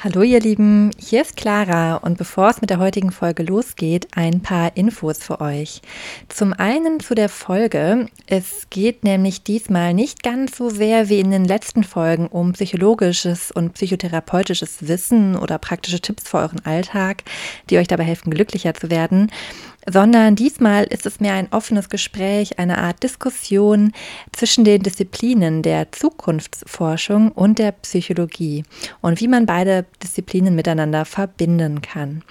Hallo ihr Lieben, hier ist Clara. Und bevor es mit der heutigen Folge losgeht, ein paar Infos für euch. Zum einen zu der Folge, es geht nämlich diesmal nicht ganz so sehr wie in den letzten Folgen um psychologisches und psychotherapeutisches Wissen oder praktische Tipps für euren Alltag, die euch dabei helfen, glücklicher zu werden, sondern diesmal ist es mehr ein offenes Gespräch, eine Art Diskussion zwischen den Disziplinen der Zukunftsforschung und der Psychologie und wie man beide Disziplinen miteinander verbinden kann.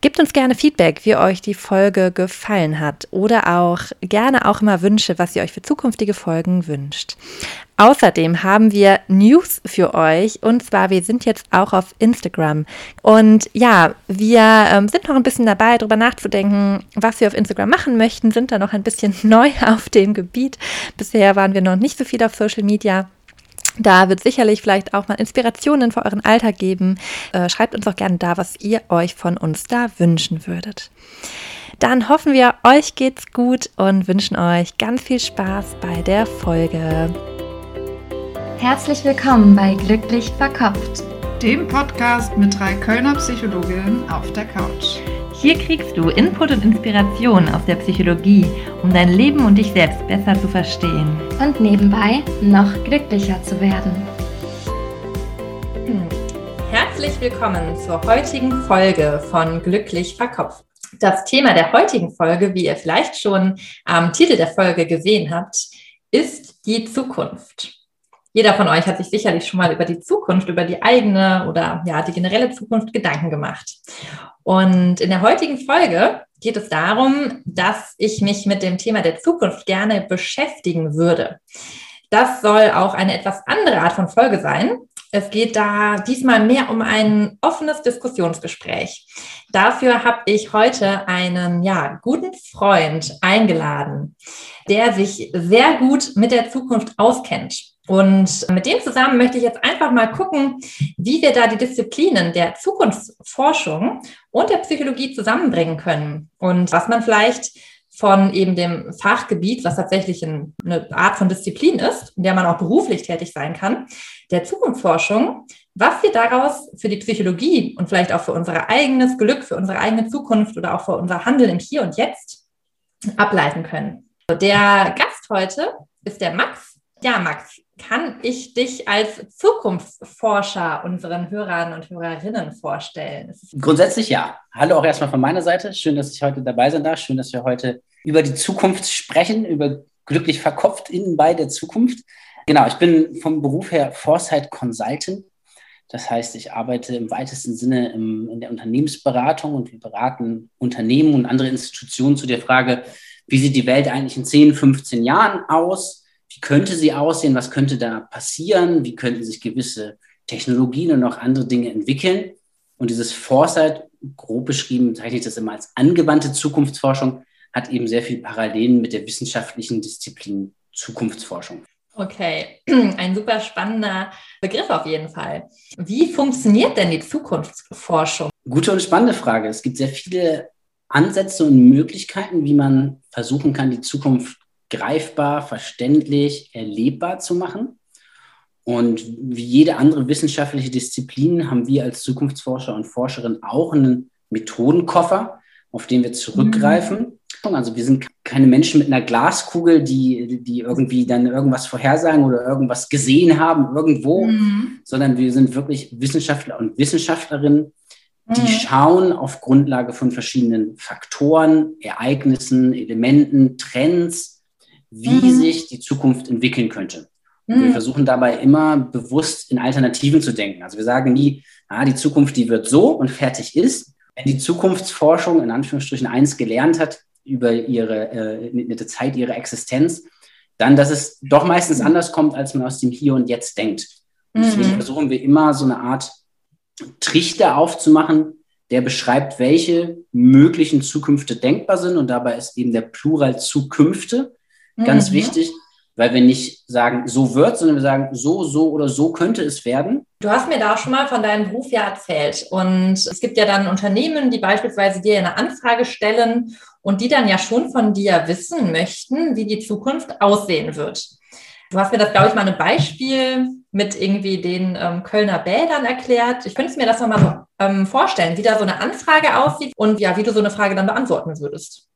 Gebt uns gerne Feedback, wie euch die Folge gefallen hat oder auch gerne auch immer Wünsche, was ihr euch für zukünftige Folgen wünscht. Außerdem haben wir News für euch und zwar, wir sind jetzt auch auf Instagram. Und ja, wir ähm, sind noch ein bisschen dabei, darüber nachzudenken, was wir auf Instagram machen möchten, sind da noch ein bisschen neu auf dem Gebiet. Bisher waren wir noch nicht so viel auf Social Media. Da wird sicherlich vielleicht auch mal Inspirationen für euren Alltag geben. Äh, schreibt uns auch gerne da, was ihr euch von uns da wünschen würdet. Dann hoffen wir, euch geht's gut und wünschen euch ganz viel Spaß bei der Folge. Herzlich willkommen bei Glücklich Verkopft, dem Podcast mit drei Kölner Psychologinnen auf der Couch. Hier kriegst du Input und Inspiration aus der Psychologie, um dein Leben und dich selbst besser zu verstehen. Und nebenbei noch glücklicher zu werden. Hm. Herzlich willkommen zur heutigen Folge von Glücklich Verkopft. Das Thema der heutigen Folge, wie ihr vielleicht schon am Titel der Folge gesehen habt, ist die Zukunft. Jeder von euch hat sich sicherlich schon mal über die Zukunft, über die eigene oder ja, die generelle Zukunft Gedanken gemacht. Und in der heutigen Folge geht es darum, dass ich mich mit dem Thema der Zukunft gerne beschäftigen würde. Das soll auch eine etwas andere Art von Folge sein. Es geht da diesmal mehr um ein offenes Diskussionsgespräch. Dafür habe ich heute einen ja, guten Freund eingeladen, der sich sehr gut mit der Zukunft auskennt. Und mit dem zusammen möchte ich jetzt einfach mal gucken, wie wir da die Disziplinen der Zukunftsforschung und der Psychologie zusammenbringen können und was man vielleicht von eben dem Fachgebiet, was tatsächlich eine Art von Disziplin ist, in der man auch beruflich tätig sein kann, der Zukunftsforschung, was wir daraus für die Psychologie und vielleicht auch für unser eigenes Glück, für unsere eigene Zukunft oder auch für unser Handeln im Hier und Jetzt ableiten können. Der Gast heute ist der Max. Ja, Max, kann ich dich als Zukunftsforscher unseren Hörern und Hörerinnen vorstellen? Grundsätzlich ja. Hallo auch erstmal von meiner Seite. Schön, dass ich heute dabei sein darf. Schön, dass wir heute über die Zukunft sprechen, über glücklich verkopft innen bei der Zukunft. Genau, ich bin vom Beruf her Foresight Consultant. Das heißt, ich arbeite im weitesten Sinne im, in der Unternehmensberatung und wir beraten Unternehmen und andere Institutionen zu der Frage, wie sieht die Welt eigentlich in 10, 15 Jahren aus? Wie könnte sie aussehen, was könnte da passieren, wie könnten sich gewisse Technologien und auch andere Dinge entwickeln. Und dieses Foresight, grob beschrieben, zeichne ich das immer als angewandte Zukunftsforschung, hat eben sehr viele Parallelen mit der wissenschaftlichen Disziplin Zukunftsforschung. Okay, ein super spannender Begriff auf jeden Fall. Wie funktioniert denn die Zukunftsforschung? Gute und spannende Frage. Es gibt sehr viele Ansätze und Möglichkeiten, wie man versuchen kann, die Zukunft greifbar, verständlich, erlebbar zu machen. Und wie jede andere wissenschaftliche Disziplin haben wir als Zukunftsforscher und Forscherin auch einen Methodenkoffer, auf den wir zurückgreifen. Mhm. Also wir sind keine Menschen mit einer Glaskugel, die, die irgendwie dann irgendwas vorhersagen oder irgendwas gesehen haben irgendwo, mhm. sondern wir sind wirklich Wissenschaftler und Wissenschaftlerinnen, die mhm. schauen auf Grundlage von verschiedenen Faktoren, Ereignissen, Elementen, Trends, wie mhm. sich die Zukunft entwickeln könnte. Und mhm. wir versuchen dabei immer bewusst in Alternativen zu denken. Also wir sagen nie, ah, die Zukunft, die wird so und fertig ist. Wenn die Zukunftsforschung in Anführungsstrichen eins gelernt hat über ihre äh, eine Zeit ihrer Existenz, dann, dass es doch meistens anders kommt, als man aus dem Hier und Jetzt denkt. Und deswegen mhm. versuchen wir immer so eine Art Trichter aufzumachen, der beschreibt, welche möglichen Zukünfte denkbar sind. Und dabei ist eben der Plural Zukünfte Ganz mhm. wichtig, weil wir nicht sagen, so wird, sondern wir sagen, so, so oder so könnte es werden. Du hast mir da auch schon mal von deinem Beruf ja erzählt. Und es gibt ja dann Unternehmen, die beispielsweise dir eine Anfrage stellen und die dann ja schon von dir wissen möchten, wie die Zukunft aussehen wird. Du hast mir das, glaube ich, mal ein Beispiel mit irgendwie den ähm, Kölner Bädern erklärt. Ich könnte mir das nochmal so ähm, vorstellen, wie da so eine Anfrage aussieht und ja, wie du so eine Frage dann beantworten würdest.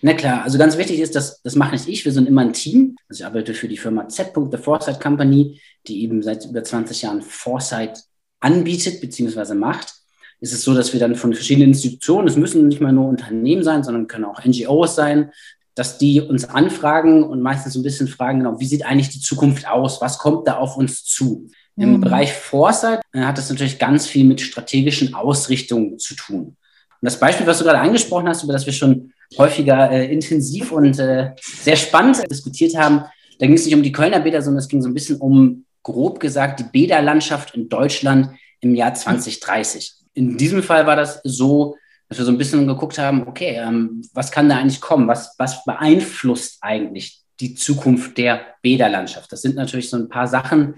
Na klar, also ganz wichtig ist, dass das mache nicht ich, wir sind immer ein Team. Also ich arbeite für die Firma Z. The Foresight Company, die eben seit über 20 Jahren Foresight anbietet bzw. macht. Es ist so, dass wir dann von verschiedenen Institutionen, es müssen nicht mal nur Unternehmen sein, sondern können auch NGOs sein, dass die uns anfragen und meistens so ein bisschen fragen, genau, wie sieht eigentlich die Zukunft aus? Was kommt da auf uns zu? Mhm. Im Bereich Foresight äh, hat das natürlich ganz viel mit strategischen Ausrichtungen zu tun. Und das Beispiel, was du gerade angesprochen hast, über das wir schon häufiger äh, intensiv und äh, sehr spannend diskutiert haben. Da ging es nicht um die Kölner Bäder, sondern es ging so ein bisschen um, grob gesagt, die Bäderlandschaft in Deutschland im Jahr 2030. In diesem Fall war das so, dass wir so ein bisschen geguckt haben, okay, ähm, was kann da eigentlich kommen? Was, was beeinflusst eigentlich die Zukunft der Bäderlandschaft? Das sind natürlich so ein paar Sachen,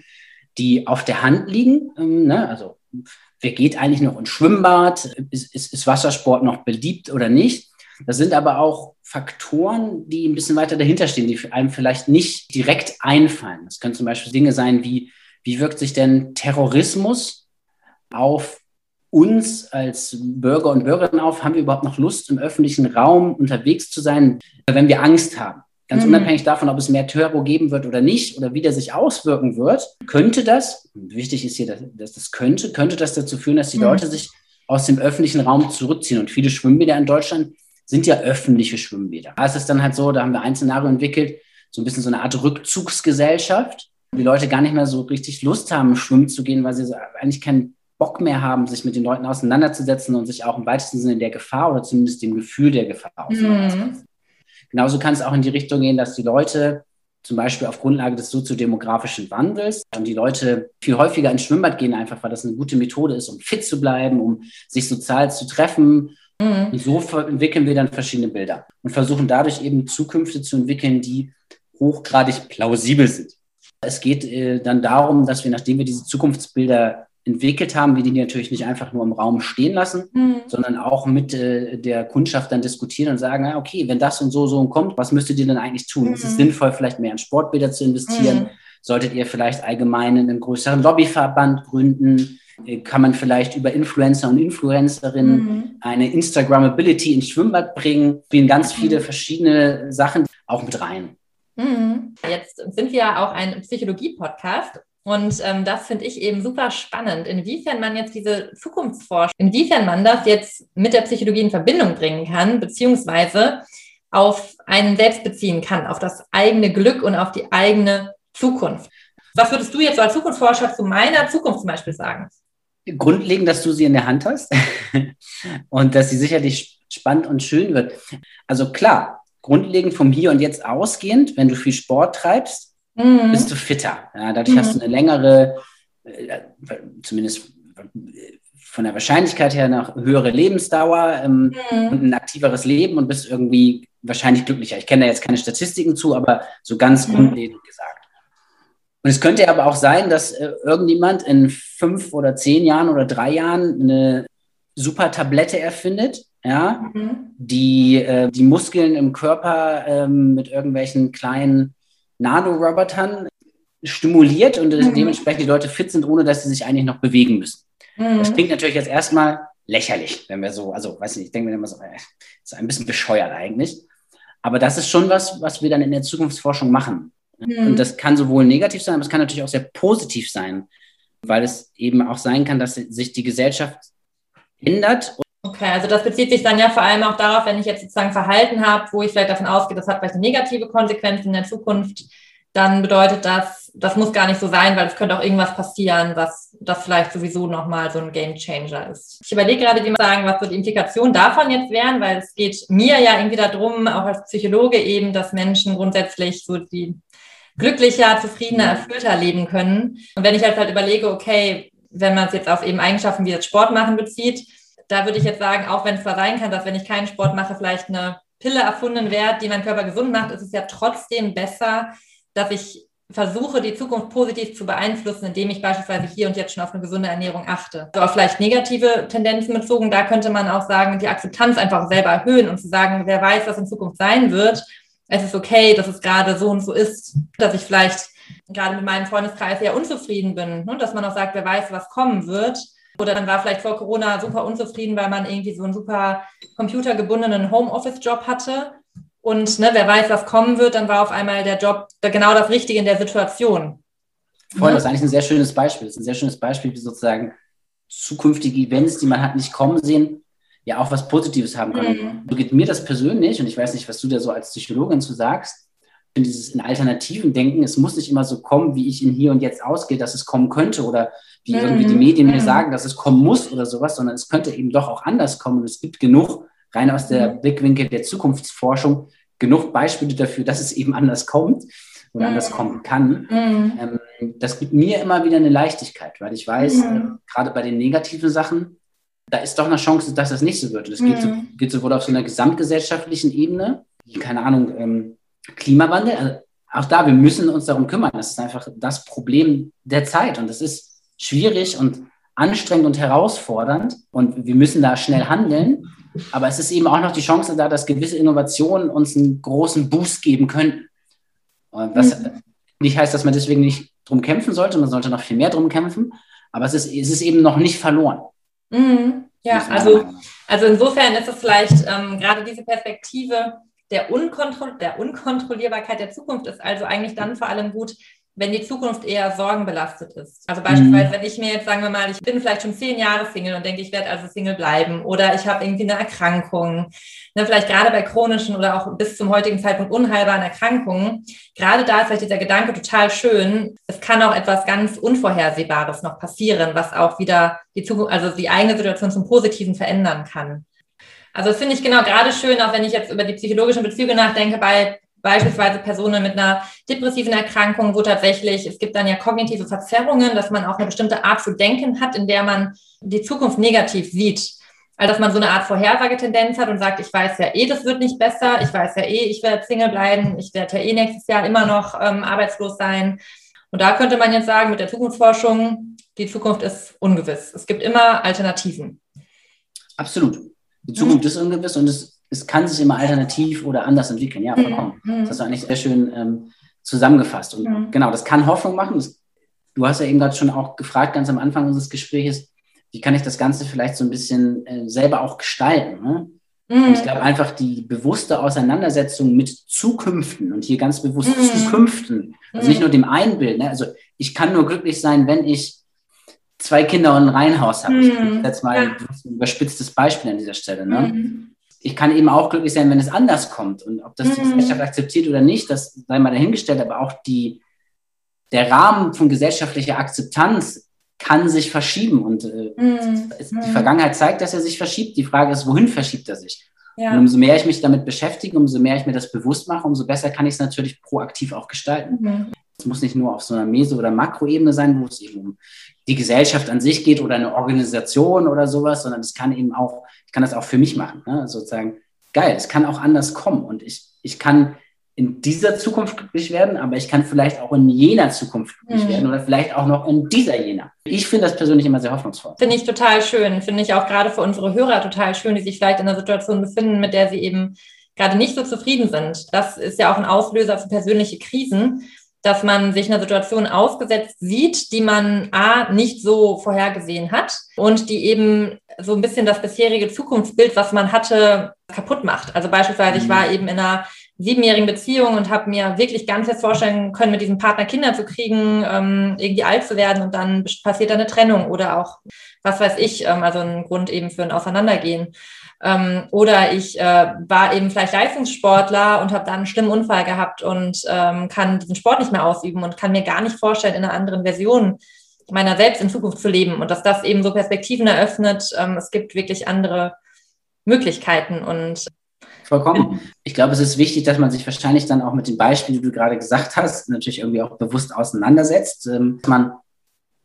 die auf der Hand liegen. Ähm, ne? Also wer geht eigentlich noch ins Schwimmbad? Ist, ist, ist Wassersport noch beliebt oder nicht? Das sind aber auch Faktoren, die ein bisschen weiter dahinter stehen, die einem vielleicht nicht direkt einfallen. Das können zum Beispiel Dinge sein wie, wie wirkt sich denn Terrorismus auf uns als Bürger und Bürgerinnen auf? Haben wir überhaupt noch Lust, im öffentlichen Raum unterwegs zu sein, wenn wir Angst haben? Ganz mhm. unabhängig davon, ob es mehr Terror geben wird oder nicht oder wie der sich auswirken wird, könnte das, wichtig ist hier, dass, das könnte, könnte das dazu führen, dass die mhm. Leute sich aus dem öffentlichen Raum zurückziehen. Und viele Schwimmbäder in Deutschland sind ja öffentliche Schwimmbäder. Da ist es dann halt so, da haben wir ein Szenario entwickelt, so ein bisschen so eine Art Rückzugsgesellschaft. Die Leute gar nicht mehr so richtig Lust haben, schwimmen zu gehen, weil sie so eigentlich keinen Bock mehr haben, sich mit den Leuten auseinanderzusetzen und sich auch im weitesten Sinne der Gefahr oder zumindest dem Gefühl der Gefahr auseinanderzusetzen. Mhm. Genauso kann es auch in die Richtung gehen, dass die Leute zum Beispiel auf Grundlage des soziodemografischen Wandels und die Leute viel häufiger ins Schwimmbad gehen, einfach weil das eine gute Methode ist, um fit zu bleiben, um sich sozial zu treffen, Mhm. Und so entwickeln wir dann verschiedene Bilder und versuchen dadurch eben Zukünfte zu entwickeln, die hochgradig plausibel sind. Es geht äh, dann darum, dass wir, nachdem wir diese Zukunftsbilder entwickelt haben, wir die natürlich nicht einfach nur im Raum stehen lassen, mhm. sondern auch mit äh, der Kundschaft dann diskutieren und sagen, ja, okay, wenn das und so so kommt, was müsstet ihr denn eigentlich tun? Mhm. Ist es sinnvoll, vielleicht mehr in Sportbilder zu investieren? Mhm. Solltet ihr vielleicht allgemein einen größeren Lobbyverband gründen? Äh, kann man vielleicht über Influencer und Influencerinnen mhm. eine Instagrammability ins Schwimmbad bringen, spielen ganz viele mhm. verschiedene Sachen auch mit rein. Mhm. Jetzt sind wir ja auch ein Psychologie-Podcast und ähm, das finde ich eben super spannend, inwiefern man jetzt diese Zukunftsforschung, inwiefern man das jetzt mit der Psychologie in Verbindung bringen kann, beziehungsweise auf einen selbst beziehen kann, auf das eigene Glück und auf die eigene Zukunft. Was würdest du jetzt als Zukunftsforscher zu meiner Zukunft zum Beispiel sagen? Grundlegend, dass du sie in der Hand hast und dass sie sicherlich spannend und schön wird. Also klar, grundlegend vom Hier und Jetzt ausgehend, wenn du viel Sport treibst, mhm. bist du fitter. Ja, dadurch mhm. hast du eine längere, äh, zumindest von der Wahrscheinlichkeit her eine höhere Lebensdauer ähm, mhm. und ein aktiveres Leben und bist irgendwie wahrscheinlich glücklicher. Ich kenne da jetzt keine Statistiken zu, aber so ganz mhm. grundlegend gesagt. Und es könnte aber auch sein, dass äh, irgendjemand in fünf oder zehn Jahren oder drei Jahren eine super Tablette erfindet, ja, mhm. die äh, die Muskeln im Körper ähm, mit irgendwelchen kleinen Nanorobotern stimuliert und mhm. dementsprechend die Leute fit sind, ohne dass sie sich eigentlich noch bewegen müssen. Mhm. Das klingt natürlich jetzt erstmal lächerlich, wenn wir so, also weiß nicht, ich denke mir immer so, äh, ist ein bisschen bescheuert eigentlich. Aber das ist schon was, was wir dann in der Zukunftsforschung machen. Mhm. Und das kann sowohl negativ sein, aber es kann natürlich auch sehr positiv sein, weil es eben auch sein kann, dass sich die Gesellschaft ändert. Okay, also das bezieht sich dann ja vor allem auch darauf, wenn ich jetzt sozusagen Verhalten habe, wo ich vielleicht davon ausgehe, das hat vielleicht eine negative Konsequenz in der Zukunft, dann bedeutet das, das muss gar nicht so sein, weil es könnte auch irgendwas passieren, was das vielleicht sowieso nochmal so ein Game Changer ist. Ich überlege gerade, wie man sagen, was so die Implikationen davon jetzt wären, weil es geht mir ja irgendwie darum, auch als Psychologe eben, dass Menschen grundsätzlich so die glücklicher, zufriedener, erfüllter leben können. Und wenn ich jetzt halt überlege, okay, wenn man es jetzt auf eben Eigenschaften wie jetzt Sport machen bezieht, da würde ich jetzt sagen, auch wenn es zwar sein kann, dass wenn ich keinen Sport mache, vielleicht eine Pille erfunden wird, die meinen Körper gesund macht, ist es ja trotzdem besser, dass ich versuche, die Zukunft positiv zu beeinflussen, indem ich beispielsweise hier und jetzt schon auf eine gesunde Ernährung achte. So auf vielleicht negative Tendenzen bezogen, da könnte man auch sagen, die Akzeptanz einfach selber erhöhen und zu sagen, wer weiß, was in Zukunft sein wird es ist okay, dass es gerade so und so ist, dass ich vielleicht gerade mit meinem Freundeskreis eher unzufrieden bin, ne? dass man auch sagt, wer weiß, was kommen wird. Oder dann war vielleicht vor Corona super unzufrieden, weil man irgendwie so einen super computergebundenen Homeoffice-Job hatte. Und ne, wer weiß, was kommen wird, dann war auf einmal der Job genau das Richtige in der Situation. Voll, das ist eigentlich ein sehr schönes Beispiel. Das ist ein sehr schönes Beispiel, wie sozusagen zukünftige Events, die man hat nicht kommen sehen, ja auch was Positives haben können. Mhm. So geht mir das persönlich, und ich weiß nicht, was du da so als Psychologin zu sagst, in dieses in Alternativen denken, es muss nicht immer so kommen, wie ich in hier und jetzt ausgehe, dass es kommen könnte oder wie mhm. irgendwie die Medien mir mhm. sagen, dass es kommen muss oder sowas, sondern es könnte eben doch auch anders kommen. Und es gibt genug, rein aus der mhm. Blickwinkel der Zukunftsforschung, genug Beispiele dafür, dass es eben anders kommt oder anders mhm. kommen kann. Mhm. Ähm, das gibt mir immer wieder eine Leichtigkeit, weil ich weiß, äh, gerade bei den negativen Sachen, da ist doch eine Chance, dass das nicht so wird. Und das geht, so, geht sowohl auf so einer gesamtgesellschaftlichen Ebene, wie, keine Ahnung, ähm, Klimawandel, also auch da, wir müssen uns darum kümmern. Das ist einfach das Problem der Zeit und das ist schwierig und anstrengend und herausfordernd und wir müssen da schnell handeln. Aber es ist eben auch noch die Chance da, dass gewisse Innovationen uns einen großen Boost geben könnten. Was mhm. nicht heißt, dass man deswegen nicht drum kämpfen sollte, man sollte noch viel mehr drum kämpfen, aber es ist, es ist eben noch nicht verloren. Mhm. Ja, also, also insofern ist es vielleicht ähm, gerade diese Perspektive, der, Unkontro der Unkontrollierbarkeit der Zukunft ist also eigentlich dann vor allem gut, wenn die Zukunft eher sorgenbelastet ist. Also beispielsweise, mhm. wenn ich mir jetzt, sagen wir mal, ich bin vielleicht schon zehn Jahre Single und denke, ich werde also Single bleiben oder ich habe irgendwie eine Erkrankung, ne, vielleicht gerade bei chronischen oder auch bis zum heutigen Zeitpunkt unheilbaren Erkrankungen, gerade da ist vielleicht dieser Gedanke total schön, es kann auch etwas ganz Unvorhersehbares noch passieren, was auch wieder die Zukunft, also die eigene Situation zum Positiven verändern kann. Also das finde ich genau gerade schön, auch wenn ich jetzt über die psychologischen Bezüge nachdenke, bei beispielsweise Personen mit einer depressiven Erkrankung, wo tatsächlich, es gibt dann ja kognitive Verzerrungen, dass man auch eine bestimmte Art zu denken hat, in der man die Zukunft negativ sieht. Also dass man so eine Art Vorhersagetendenz hat und sagt, ich weiß ja eh, das wird nicht besser, ich weiß ja eh, ich werde Single bleiben, ich werde ja eh nächstes Jahr immer noch ähm, arbeitslos sein. Und da könnte man jetzt sagen, mit der Zukunftsforschung, die Zukunft ist ungewiss. Es gibt immer Alternativen. Absolut. Die Zukunft mhm. ist ungewiss und es, es kann sich immer alternativ oder anders entwickeln. Ja, vollkommen. Mhm. Das hast du eigentlich sehr schön ähm, zusammengefasst. Und mhm. genau, das kann Hoffnung machen. Das, du hast ja eben gerade schon auch gefragt, ganz am Anfang unseres Gesprächs, wie kann ich das Ganze vielleicht so ein bisschen äh, selber auch gestalten? Ne? Und ich mhm. glaube einfach die bewusste Auseinandersetzung mit Zukünften und hier ganz bewusst mhm. Zukünften, also nicht nur dem Einbild. Ne? Also ich kann nur glücklich sein, wenn ich zwei Kinder und ein Reihenhaus habe. Mhm. Ich jetzt mal ja. ein überspitztes Beispiel an dieser Stelle. Ne? Ich kann eben auch glücklich sein, wenn es anders kommt. Und ob das die mhm. Gesellschaft akzeptiert oder nicht, das sei mal dahingestellt. Aber auch die, der Rahmen von gesellschaftlicher Akzeptanz kann sich verschieben. Und äh, mhm. die. Vergangenheit zeigt, dass er sich verschiebt. Die Frage ist, wohin verschiebt er sich? Ja. Und umso mehr ich mich damit beschäftige, umso mehr ich mir das bewusst mache, umso besser kann ich es natürlich proaktiv auch gestalten. Mhm. Es muss nicht nur auf so einer Meso- oder Makroebene sein, wo es eben um die Gesellschaft an sich geht oder eine Organisation oder sowas, sondern es kann eben auch, ich kann das auch für mich machen, ne? sozusagen, geil, es kann auch anders kommen und ich, ich kann in dieser Zukunft glücklich werden, aber ich kann vielleicht auch in jener Zukunft glücklich mhm. werden oder vielleicht auch noch in dieser jener. Ich finde das persönlich immer sehr hoffnungsvoll. Finde ich total schön. Finde ich auch gerade für unsere Hörer total schön, die sich vielleicht in einer Situation befinden, mit der sie eben gerade nicht so zufrieden sind. Das ist ja auch ein Auslöser für persönliche Krisen dass man sich einer Situation ausgesetzt sieht, die man A, nicht so vorhergesehen hat und die eben so ein bisschen das bisherige Zukunftsbild, was man hatte, kaputt macht. Also beispielsweise, mhm. ich war eben in einer siebenjährigen Beziehung und habe mir wirklich ganz fest vorstellen können, mit diesem Partner Kinder zu kriegen, ähm, irgendwie alt zu werden und dann passiert eine Trennung oder auch, was weiß ich, ähm, also ein Grund eben für ein Auseinandergehen. Ähm, oder ich äh, war eben vielleicht Leistungssportler und habe dann einen schlimmen Unfall gehabt und ähm, kann diesen Sport nicht mehr ausüben und kann mir gar nicht vorstellen, in einer anderen Version meiner selbst in Zukunft zu leben und dass das eben so Perspektiven eröffnet. Ähm, es gibt wirklich andere Möglichkeiten und Vollkommen. Ich glaube, es ist wichtig, dass man sich wahrscheinlich dann auch mit den Beispielen, die du gerade gesagt hast, natürlich irgendwie auch bewusst auseinandersetzt. Ähm, dass man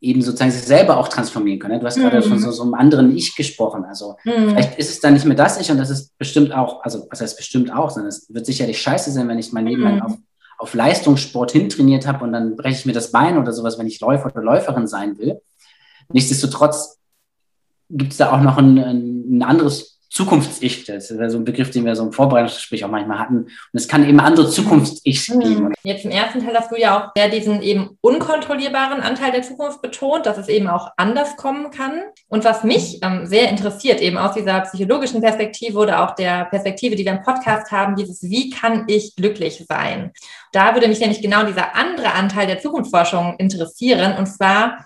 eben sozusagen sich selber auch transformieren können. Du hast mhm. gerade von so, so, einem anderen Ich gesprochen. Also mhm. vielleicht ist es dann nicht mehr das Ich und das ist bestimmt auch, also was heißt bestimmt auch, sondern es wird sicherlich scheiße sein, wenn ich mein Leben mhm. auf, auf Leistungssport hintrainiert habe und dann breche ich mir das Bein oder sowas, wenn ich Läufer oder Läuferin sein will. Nichtsdestotrotz gibt es da auch noch ein, ein anderes Zukunfts-Ich. Das ist ja so ein Begriff, den wir so im Vorbereitungsgespräch auch manchmal hatten. Und es kann eben andere Zukunfts-Ichs Mhm. geben. Jetzt im ersten Teil hast du ja auch sehr diesen eben unkontrollierbaren Anteil der Zukunft betont, dass es eben auch anders kommen kann. Und was mich ähm, sehr interessiert, eben aus dieser psychologischen Perspektive oder auch der Perspektive, die wir im Podcast haben, dieses Wie kann ich glücklich sein? Da würde mich nämlich genau dieser andere Anteil der Zukunftsforschung interessieren. Und zwar,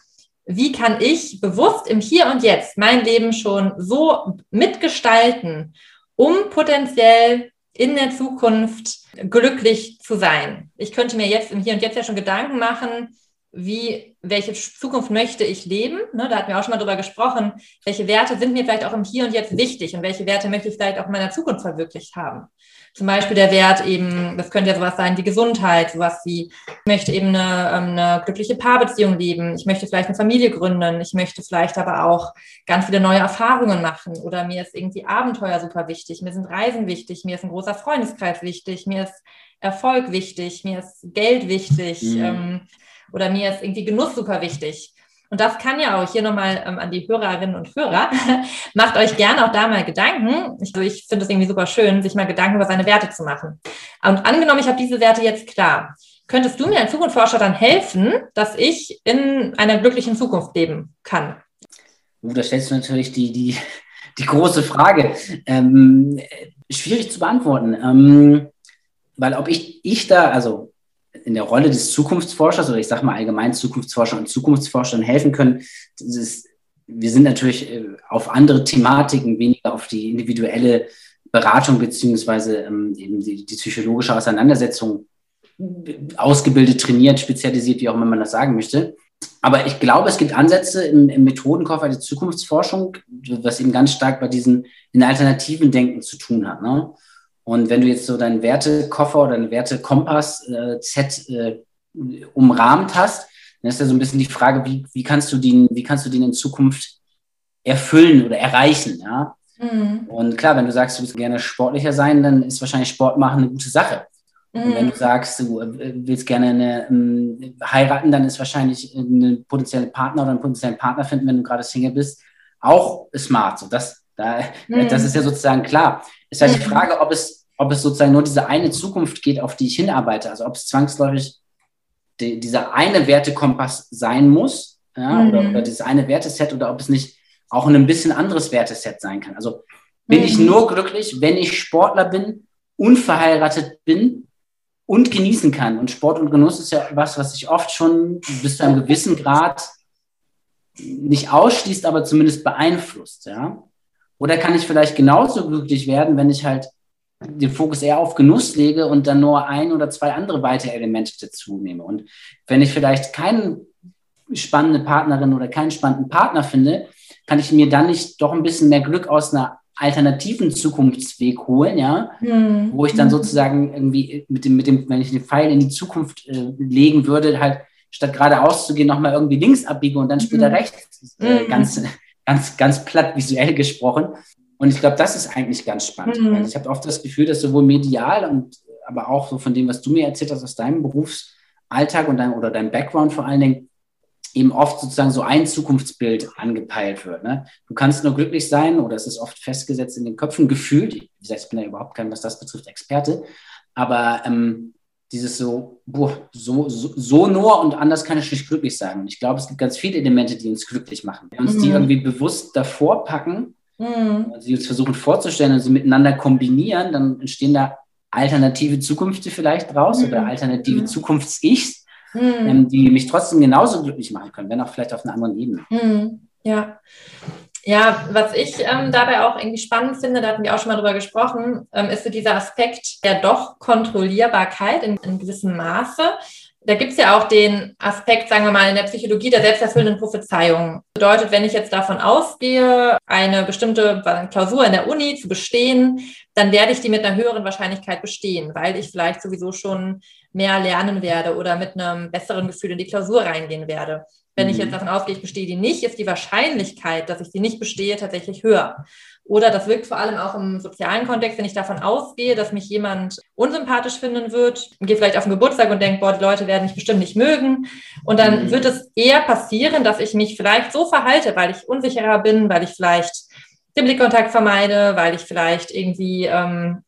wie kann ich bewusst im Hier und Jetzt mein Leben schon so mitgestalten, um potenziell in der Zukunft glücklich zu sein. Ich könnte mir jetzt im Hier und Jetzt ja schon Gedanken machen, wie, welche Zukunft möchte ich leben? Ne, da hatten wir auch schon mal drüber gesprochen. Welche Werte sind mir vielleicht auch im Hier und Jetzt wichtig und welche Werte möchte ich vielleicht auch in meiner Zukunft verwirklicht haben? Zum Beispiel der Wert eben, das könnte ja sowas sein wie Gesundheit, sowas wie, ich möchte eben eine, ähm, eine glückliche Paarbeziehung leben, ich möchte vielleicht eine Familie gründen, ich möchte vielleicht aber auch ganz viele neue Erfahrungen machen oder mir ist irgendwie Abenteuer super wichtig, mir sind Reisen wichtig, mir ist ein großer Freundeskreis wichtig, mir ist Erfolg wichtig, mir ist Geld wichtig Mhm. ähm, oder mir ist irgendwie Genuss super wichtig. Und das kann ja auch hier nochmal ähm, an die Hörerinnen und Hörer. Macht euch gerne auch da mal Gedanken. Ich, also ich finde es irgendwie super schön, sich mal Gedanken über seine Werte zu machen. Und angenommen, ich habe diese Werte jetzt klar. Könntest du mir als Zukunftsforscher dann helfen, dass ich in einer glücklichen Zukunft leben kann? Uh, da stellst du natürlich die, die, die große Frage. Ähm, schwierig zu beantworten. Ähm, weil ob ich, ich da, also in der Rolle des Zukunftsforschers oder ich sage mal allgemein Zukunftsforscher und Zukunftsforschern helfen können, ist, wir sind natürlich äh, auf andere Thematiken, weniger auf die individuelle Beratung beziehungsweise ähm, eben die, die psychologische Auseinandersetzung ausgebildet, trainiert, spezialisiert, wie auch immer man das sagen möchte. Aber ich glaube, es gibt Ansätze im, im Methodenkoffer der Zukunftsforschung, was eben ganz stark bei diesen in alternativen Denken zu tun hat. Ne? Und wenn du jetzt so deinen Wertekoffer oder deinen Wertekompass-Set äh, umrahmt hast, dann ist ja so ein bisschen die Frage, wie, wie, kannst du den, wie kannst du den in Zukunft erfüllen oder erreichen? Ja? Mhm. Und klar, wenn du sagst, du willst gerne sportlicher sein, dann ist wahrscheinlich Sport machen eine gute Sache. Und wenn du sagst, du äh, willst gerne eine, ähm, heiraten, dann ist wahrscheinlich einen potenziellen Partner oder einen potenziellen Partner finden, wenn du gerade Single bist, auch smart. So, das, da, Mhm. das ist ja sozusagen klar. Ist halt die Mhm. Frage, ob es, ob es sozusagen nur diese eine Zukunft geht, auf die ich hinarbeite. Also ob es zwangsläufig die, dieser eine Wertekompass sein muss, ja, Mhm. oder, oder dieses eine Werteset, oder ob es nicht auch ein bisschen anderes Werteset sein kann. Also bin ich Mhm. nur glücklich, wenn ich Sportler bin, unverheiratet bin und genießen kann. Und Sport und Genuss ist ja was, was sich oft schon bis zu einem gewissen Grad nicht ausschließt, aber zumindest beeinflusst. Ja? Oder kann ich vielleicht genauso glücklich werden, wenn ich halt den Fokus eher auf Genuss lege und dann nur ein oder zwei andere weitere Elemente dazu nehme. Und wenn ich vielleicht keine spannende Partnerin oder keinen spannenden Partner finde, kann ich mir dann nicht doch ein bisschen mehr Glück aus einer alternativen Zukunftsweg holen, ja, Mhm. wo ich dann sozusagen irgendwie mit dem, mit dem, wenn ich den Pfeil in die Zukunft äh, legen würde, halt statt geradeaus zu gehen, nochmal irgendwie links abbiege und dann später Mhm. rechts, äh, Mhm. ganz, ganz, ganz platt visuell gesprochen. Und ich glaube, das ist eigentlich ganz spannend. Mhm. Weil Ich habe oft das Gefühl, dass sowohl medial und aber auch so von dem, was du mir erzählt hast aus deinem Berufsalltag und deinem oder deinem Background vor allen Dingen, eben oft sozusagen so ein Zukunftsbild angepeilt wird. Ne? Du kannst nur glücklich sein oder es ist oft festgesetzt in den Köpfen gefühlt. Wie gesagt, ich bin ja überhaupt kein, was das betrifft, Experte. Aber ähm, dieses so, boah, so, so, so nur und anders kann ich nicht glücklich sein. Und ich glaube, es gibt ganz viele Elemente, die uns glücklich machen. Wenn wir uns die Mhm. irgendwie bewusst davor packen, Mhm. und sie uns versuchen vorzustellen und sie miteinander kombinieren, dann entstehen da alternative Zukünfte vielleicht draus Mhm. oder alternative Mhm. Zukunfts-Ichs, Mhm. ähm, die mich trotzdem genauso glücklich machen können, wenn auch vielleicht auf einer anderen Ebene. Mhm. Ja. Ja, was ich ähm, dabei auch irgendwie spannend finde, da hatten wir auch schon mal drüber gesprochen, ähm, ist so dieser Aspekt der doch Kontrollierbarkeit in, in gewissem Maße. Da gibt es ja auch den Aspekt, sagen wir mal, in der Psychologie der selbsterfüllenden Prophezeiung. Bedeutet, wenn ich jetzt davon ausgehe, eine bestimmte Klausur in der Uni zu bestehen, dann werde ich die mit einer höheren Wahrscheinlichkeit bestehen, weil ich vielleicht sowieso schon mehr lernen werde oder mit einem besseren Gefühl in die Klausur reingehen werde. Wenn ich Mhm. jetzt davon ausgehe, ich bestehe die nicht, ist die Wahrscheinlichkeit, dass ich die nicht bestehe, tatsächlich höher. Oder das wirkt vor allem auch im sozialen Kontext, wenn ich davon ausgehe, dass mich jemand unsympathisch finden wird, gehe vielleicht auf den Geburtstag und denke, boah, die Leute werden mich bestimmt nicht mögen. Und dann Mhm. wird es eher passieren, dass ich mich vielleicht so verhalte, weil ich unsicherer bin, weil ich vielleicht den Blickkontakt vermeide, weil ich vielleicht irgendwie ähm,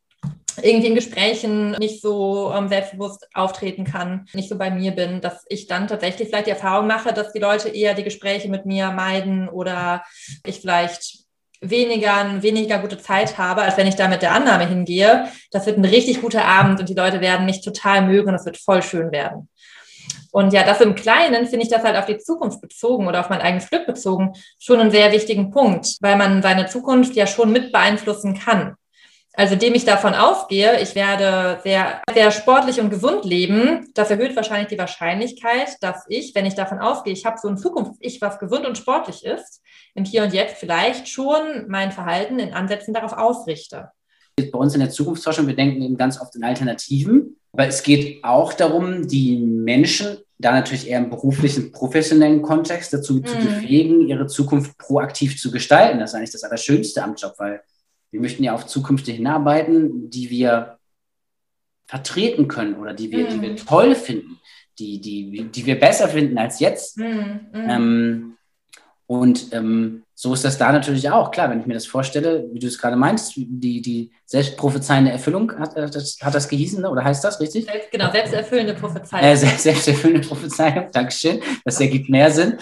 irgendwie in Gesprächen nicht so ähm, selbstbewusst auftreten kann, nicht so bei mir bin, dass ich dann tatsächlich vielleicht die Erfahrung mache, dass die Leute eher die Gespräche mit mir meiden oder ich vielleicht weniger, weniger gute Zeit habe, als wenn ich da mit der Annahme hingehe. Das wird ein richtig guter Abend und die Leute werden mich total mögen und es wird voll schön werden. Und ja, das im Kleinen finde ich das halt auf die Zukunft bezogen oder auf mein eigenes Glück bezogen schon einen sehr wichtigen Punkt, weil man seine Zukunft ja schon mit beeinflussen kann. Also indem ich davon ausgehe, ich werde sehr, sehr sportlich und gesund leben, das erhöht wahrscheinlich die Wahrscheinlichkeit, dass ich, wenn ich davon ausgehe, ich habe so ein Zukunfts-Ich, was gesund und sportlich ist, im Hier und Jetzt vielleicht schon mein Verhalten in Ansätzen darauf ausrichte. Bei uns in der Zukunftsforschung, wir denken eben ganz oft in Alternativen, aber es geht auch darum, die Menschen da natürlich eher im beruflichen, professionellen Kontext dazu mhm. zu befähigen, ihre Zukunft proaktiv zu gestalten. Das ist eigentlich das Allerschönste am Job, weil wir möchten ja auf Zukünfte hinarbeiten, die wir vertreten können oder die wir, mm. die wir mhm. toll finden, die, die, die wir besser finden als jetzt. Mm, mm. Ähm, und ähm, so ist das da natürlich auch. Klar, wenn ich mir das vorstelle, wie du es gerade meinst, die, die selbstprophezeiende Erfüllung, hat, äh, das, hat das gehießen oder heißt das richtig? Selbst, genau, selbsterfüllende Prophezeiung. Äh, selbsterfüllende Prophezeiung, Dankeschön. Das ergibt mehr Sinn.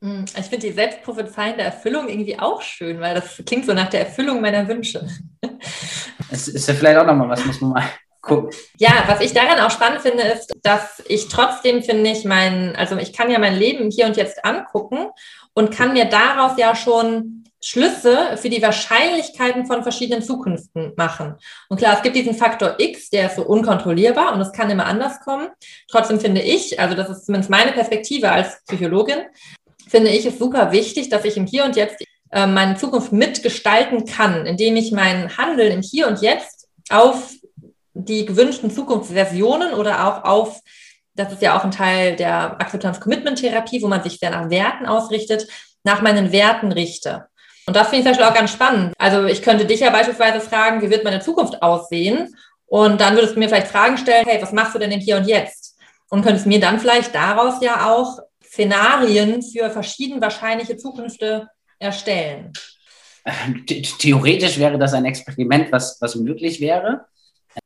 Hm, ich finde die selbstprophezeiende Erfüllung irgendwie auch schön, weil das klingt so nach der Erfüllung meiner Wünsche. Es ist ja vielleicht auch nochmal was, muss man mal gucken. Ja, was ich daran auch spannend finde, ist, dass ich trotzdem, finde ich, mein, also ich kann ja mein Leben hier und jetzt angucken und kann mir daraus ja schon Schlüsse für die Wahrscheinlichkeiten von verschiedenen Zukünften machen. Und klar, es gibt diesen Faktor X, der ist so unkontrollierbar und es kann immer anders kommen. Trotzdem finde ich, also das ist zumindest meine Perspektive als Psychologin, finde ich es super wichtig, dass ich im Hier und Jetzt äh, meine Zukunft mitgestalten kann, indem ich mein Handeln im Hier und Jetzt auf die gewünschten Zukunftsversionen oder auch auf, das ist ja auch ein Teil der Akzeptanz-Commitment-Therapie, wo man sich sehr nach Werten ausrichtet, nach meinen Werten richte. Und das finde ich zum Beispiel auch ganz spannend. Also ich könnte dich ja beispielsweise fragen, wie wird meine Zukunft aussehen? Und dann würdest du mir vielleicht Fragen stellen, hey, was machst du denn im Hier und Jetzt? Und könntest mir dann vielleicht daraus ja auch Szenarien für verschieden wahrscheinliche Zukünfte erstellen? Theoretisch wäre das ein Experiment, was, was möglich wäre.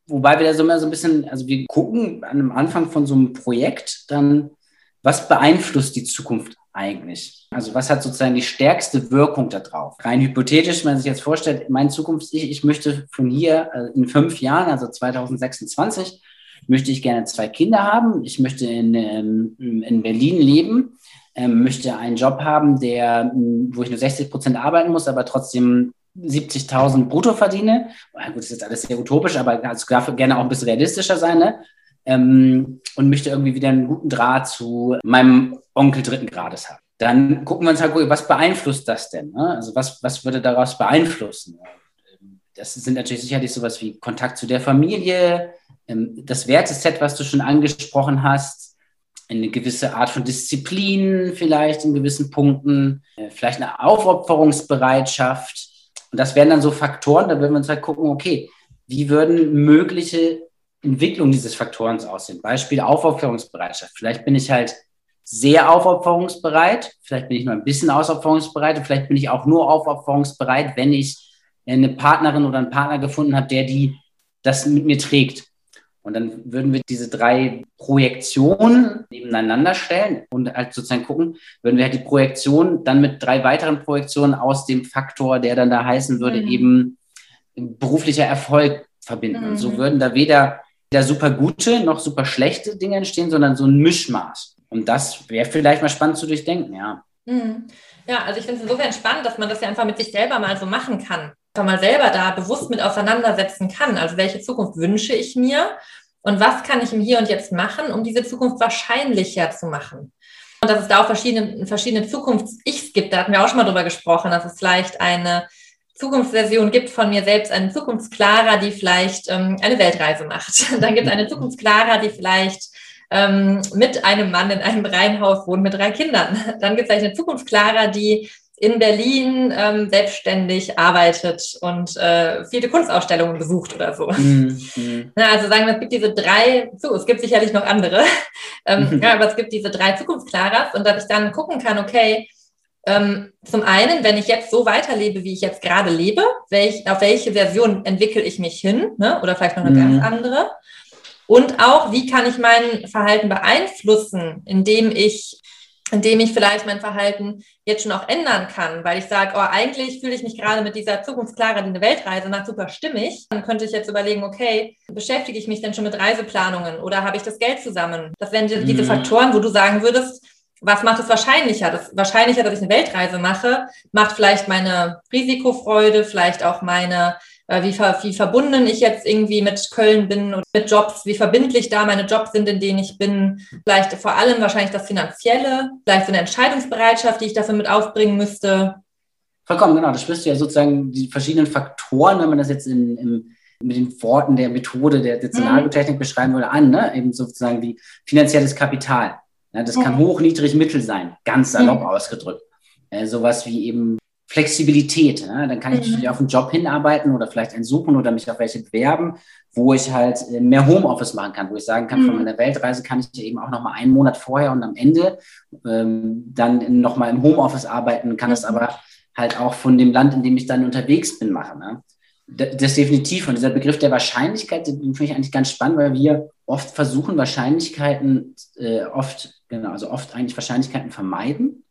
Wobei wir da so immer so ein bisschen, also wir gucken an dem Anfang von so einem Projekt dann, was beeinflusst die Zukunft eigentlich? Also was hat sozusagen die stärkste Wirkung darauf? Rein hypothetisch, wenn man sich jetzt vorstellt, mein Zukunft, ich, ich möchte von hier äh, in fünf Jahren, also 2026, möchte ich gerne zwei Kinder haben, ich möchte in, ähm, in Berlin leben, ähm, möchte einen Job haben, der, wo ich nur 60 Prozent arbeiten muss, aber trotzdem 70.000 brutto verdiene. Ja, gut, das ist jetzt alles sehr utopisch, aber also darf gerne auch ein bisschen realistischer sein, ne? Ähm, und möchte irgendwie wieder einen guten Draht zu meinem Onkel dritten Grades haben. Dann gucken wir uns halt, was beeinflusst das denn? Ne? Also was, was würde daraus beeinflussen? Das sind natürlich sicherlich sowas wie Kontakt zu der Familie, ähm, das Werteset, was du schon angesprochen hast, eine gewisse Art von Disziplin vielleicht in gewissen Punkten, äh, vielleicht eine Aufopferungsbereitschaft. Und das wären dann so Faktoren, da würden wir uns halt gucken, okay, wie würden mögliche Entwicklungen dieses Faktorens aussehen? Beispiel Aufopferungsbereitschaft. Vielleicht bin ich halt sehr aufopferungsbereit, vielleicht bin ich nur ein bisschen aufopferungsbereit und vielleicht bin ich auch nur aufopferungsbereit, wenn ich eine Partnerin oder einen Partner gefunden habe, der die das mit mir trägt. Und dann würden wir diese drei Projektionen nebeneinander stellen und halt sozusagen gucken, würden wir halt die Projektion dann mit drei weiteren Projektionen aus dem Faktor, der dann da heißen würde, mhm. eben beruflicher Erfolg verbinden. Mhm. Und so würden da weder, weder super gute noch super schlechte Dinge entstehen, sondern so ein Mischmaß. Und das wäre vielleicht mal spannend zu durchdenken, ja. Mhm. Ja, also ich finde es insofern spannend, dass man das ja einfach mit sich selber mal so machen kann mal selber da bewusst mit auseinandersetzen kann. Also welche Zukunft wünsche ich mir und was kann ich im Hier und Jetzt machen, um diese Zukunft wahrscheinlicher zu machen. Und dass es da auch verschiedene, verschiedene Zukunfts-Ichs gibt, da hatten wir auch schon mal drüber gesprochen, dass es vielleicht eine Zukunftsversion gibt von mir selbst, eine Zukunftsklara, die vielleicht ähm, eine Weltreise macht. Dann gibt es eine Zukunftsklara, die vielleicht ähm, mit einem Mann in einem Reihenhaus wohnt mit drei Kindern. Dann gibt es vielleicht eine Zukunftsklara, die in Berlin ähm, selbstständig arbeitet und äh, viele Kunstausstellungen besucht oder so. Mhm. Na, also sagen wir, es gibt diese drei, so, es gibt sicherlich noch andere, ähm, mhm. ja, aber es gibt diese drei Zukunftsklaras und dass ich dann gucken kann, okay, Ähm, zum einen, wenn ich jetzt so weiterlebe, wie ich jetzt gerade lebe, welch, auf welche Version entwickle ich mich hin, ne? oder vielleicht noch eine mhm. ganz andere. Und auch, wie kann ich mein Verhalten beeinflussen, indem ich, indem ich vielleicht mein Verhalten jetzt schon auch ändern kann, weil ich sage, oh, eigentlich fühle ich mich gerade mit dieser Zukunftsklara, die eine Weltreise nach super stimmig. Dann könnte ich jetzt überlegen, okay, beschäftige ich mich denn schon mit Reiseplanungen oder habe ich das Geld zusammen? Das wären diese mhm. Faktoren, wo du sagen würdest, was macht es wahrscheinlicher? Das wahrscheinlicher, dass ich eine Weltreise mache, macht vielleicht meine Risikofreude, vielleicht auch meine, wie, ver, wie verbunden ich jetzt irgendwie mit Köln bin und mit Jobs, wie verbindlich da meine Jobs sind, in denen ich bin. Vielleicht vor allem wahrscheinlich das Finanzielle, vielleicht so eine Entscheidungsbereitschaft, die ich dafür mit aufbringen müsste. Vollkommen, genau. Das sprichst du ja sozusagen die verschiedenen Faktoren, wenn man das jetzt in, in mit den Worten der Methode der, Szenariotechnik mhm. beschreiben würde, an, ne? eben sozusagen wie finanzielles Kapital. Ja, das kann hoch, niedrig, mittel sein, ganz salopp mhm. ausgedrückt. Äh, sowas wie eben Flexibilität. Ne? Dann kann ich mhm. natürlich auf einen Job hinarbeiten oder vielleicht einen suchen oder mich auf welche bewerben, wo ich halt äh, mehr Homeoffice machen kann, wo ich sagen kann, mhm. von meiner Weltreise kann ich eben auch nochmal einen Monat vorher und am Ende ähm, dann nochmal im Homeoffice arbeiten, kann das mhm. aber halt auch von dem Land, in dem ich dann unterwegs bin, machen. Ne? Das definitiv. Und dieser Begriff der Wahrscheinlichkeit, den finde ich eigentlich ganz spannend, weil wir oft versuchen, Wahrscheinlichkeiten äh, oft Genau, also oft eigentlich Wahrscheinlichkeiten vermeiden.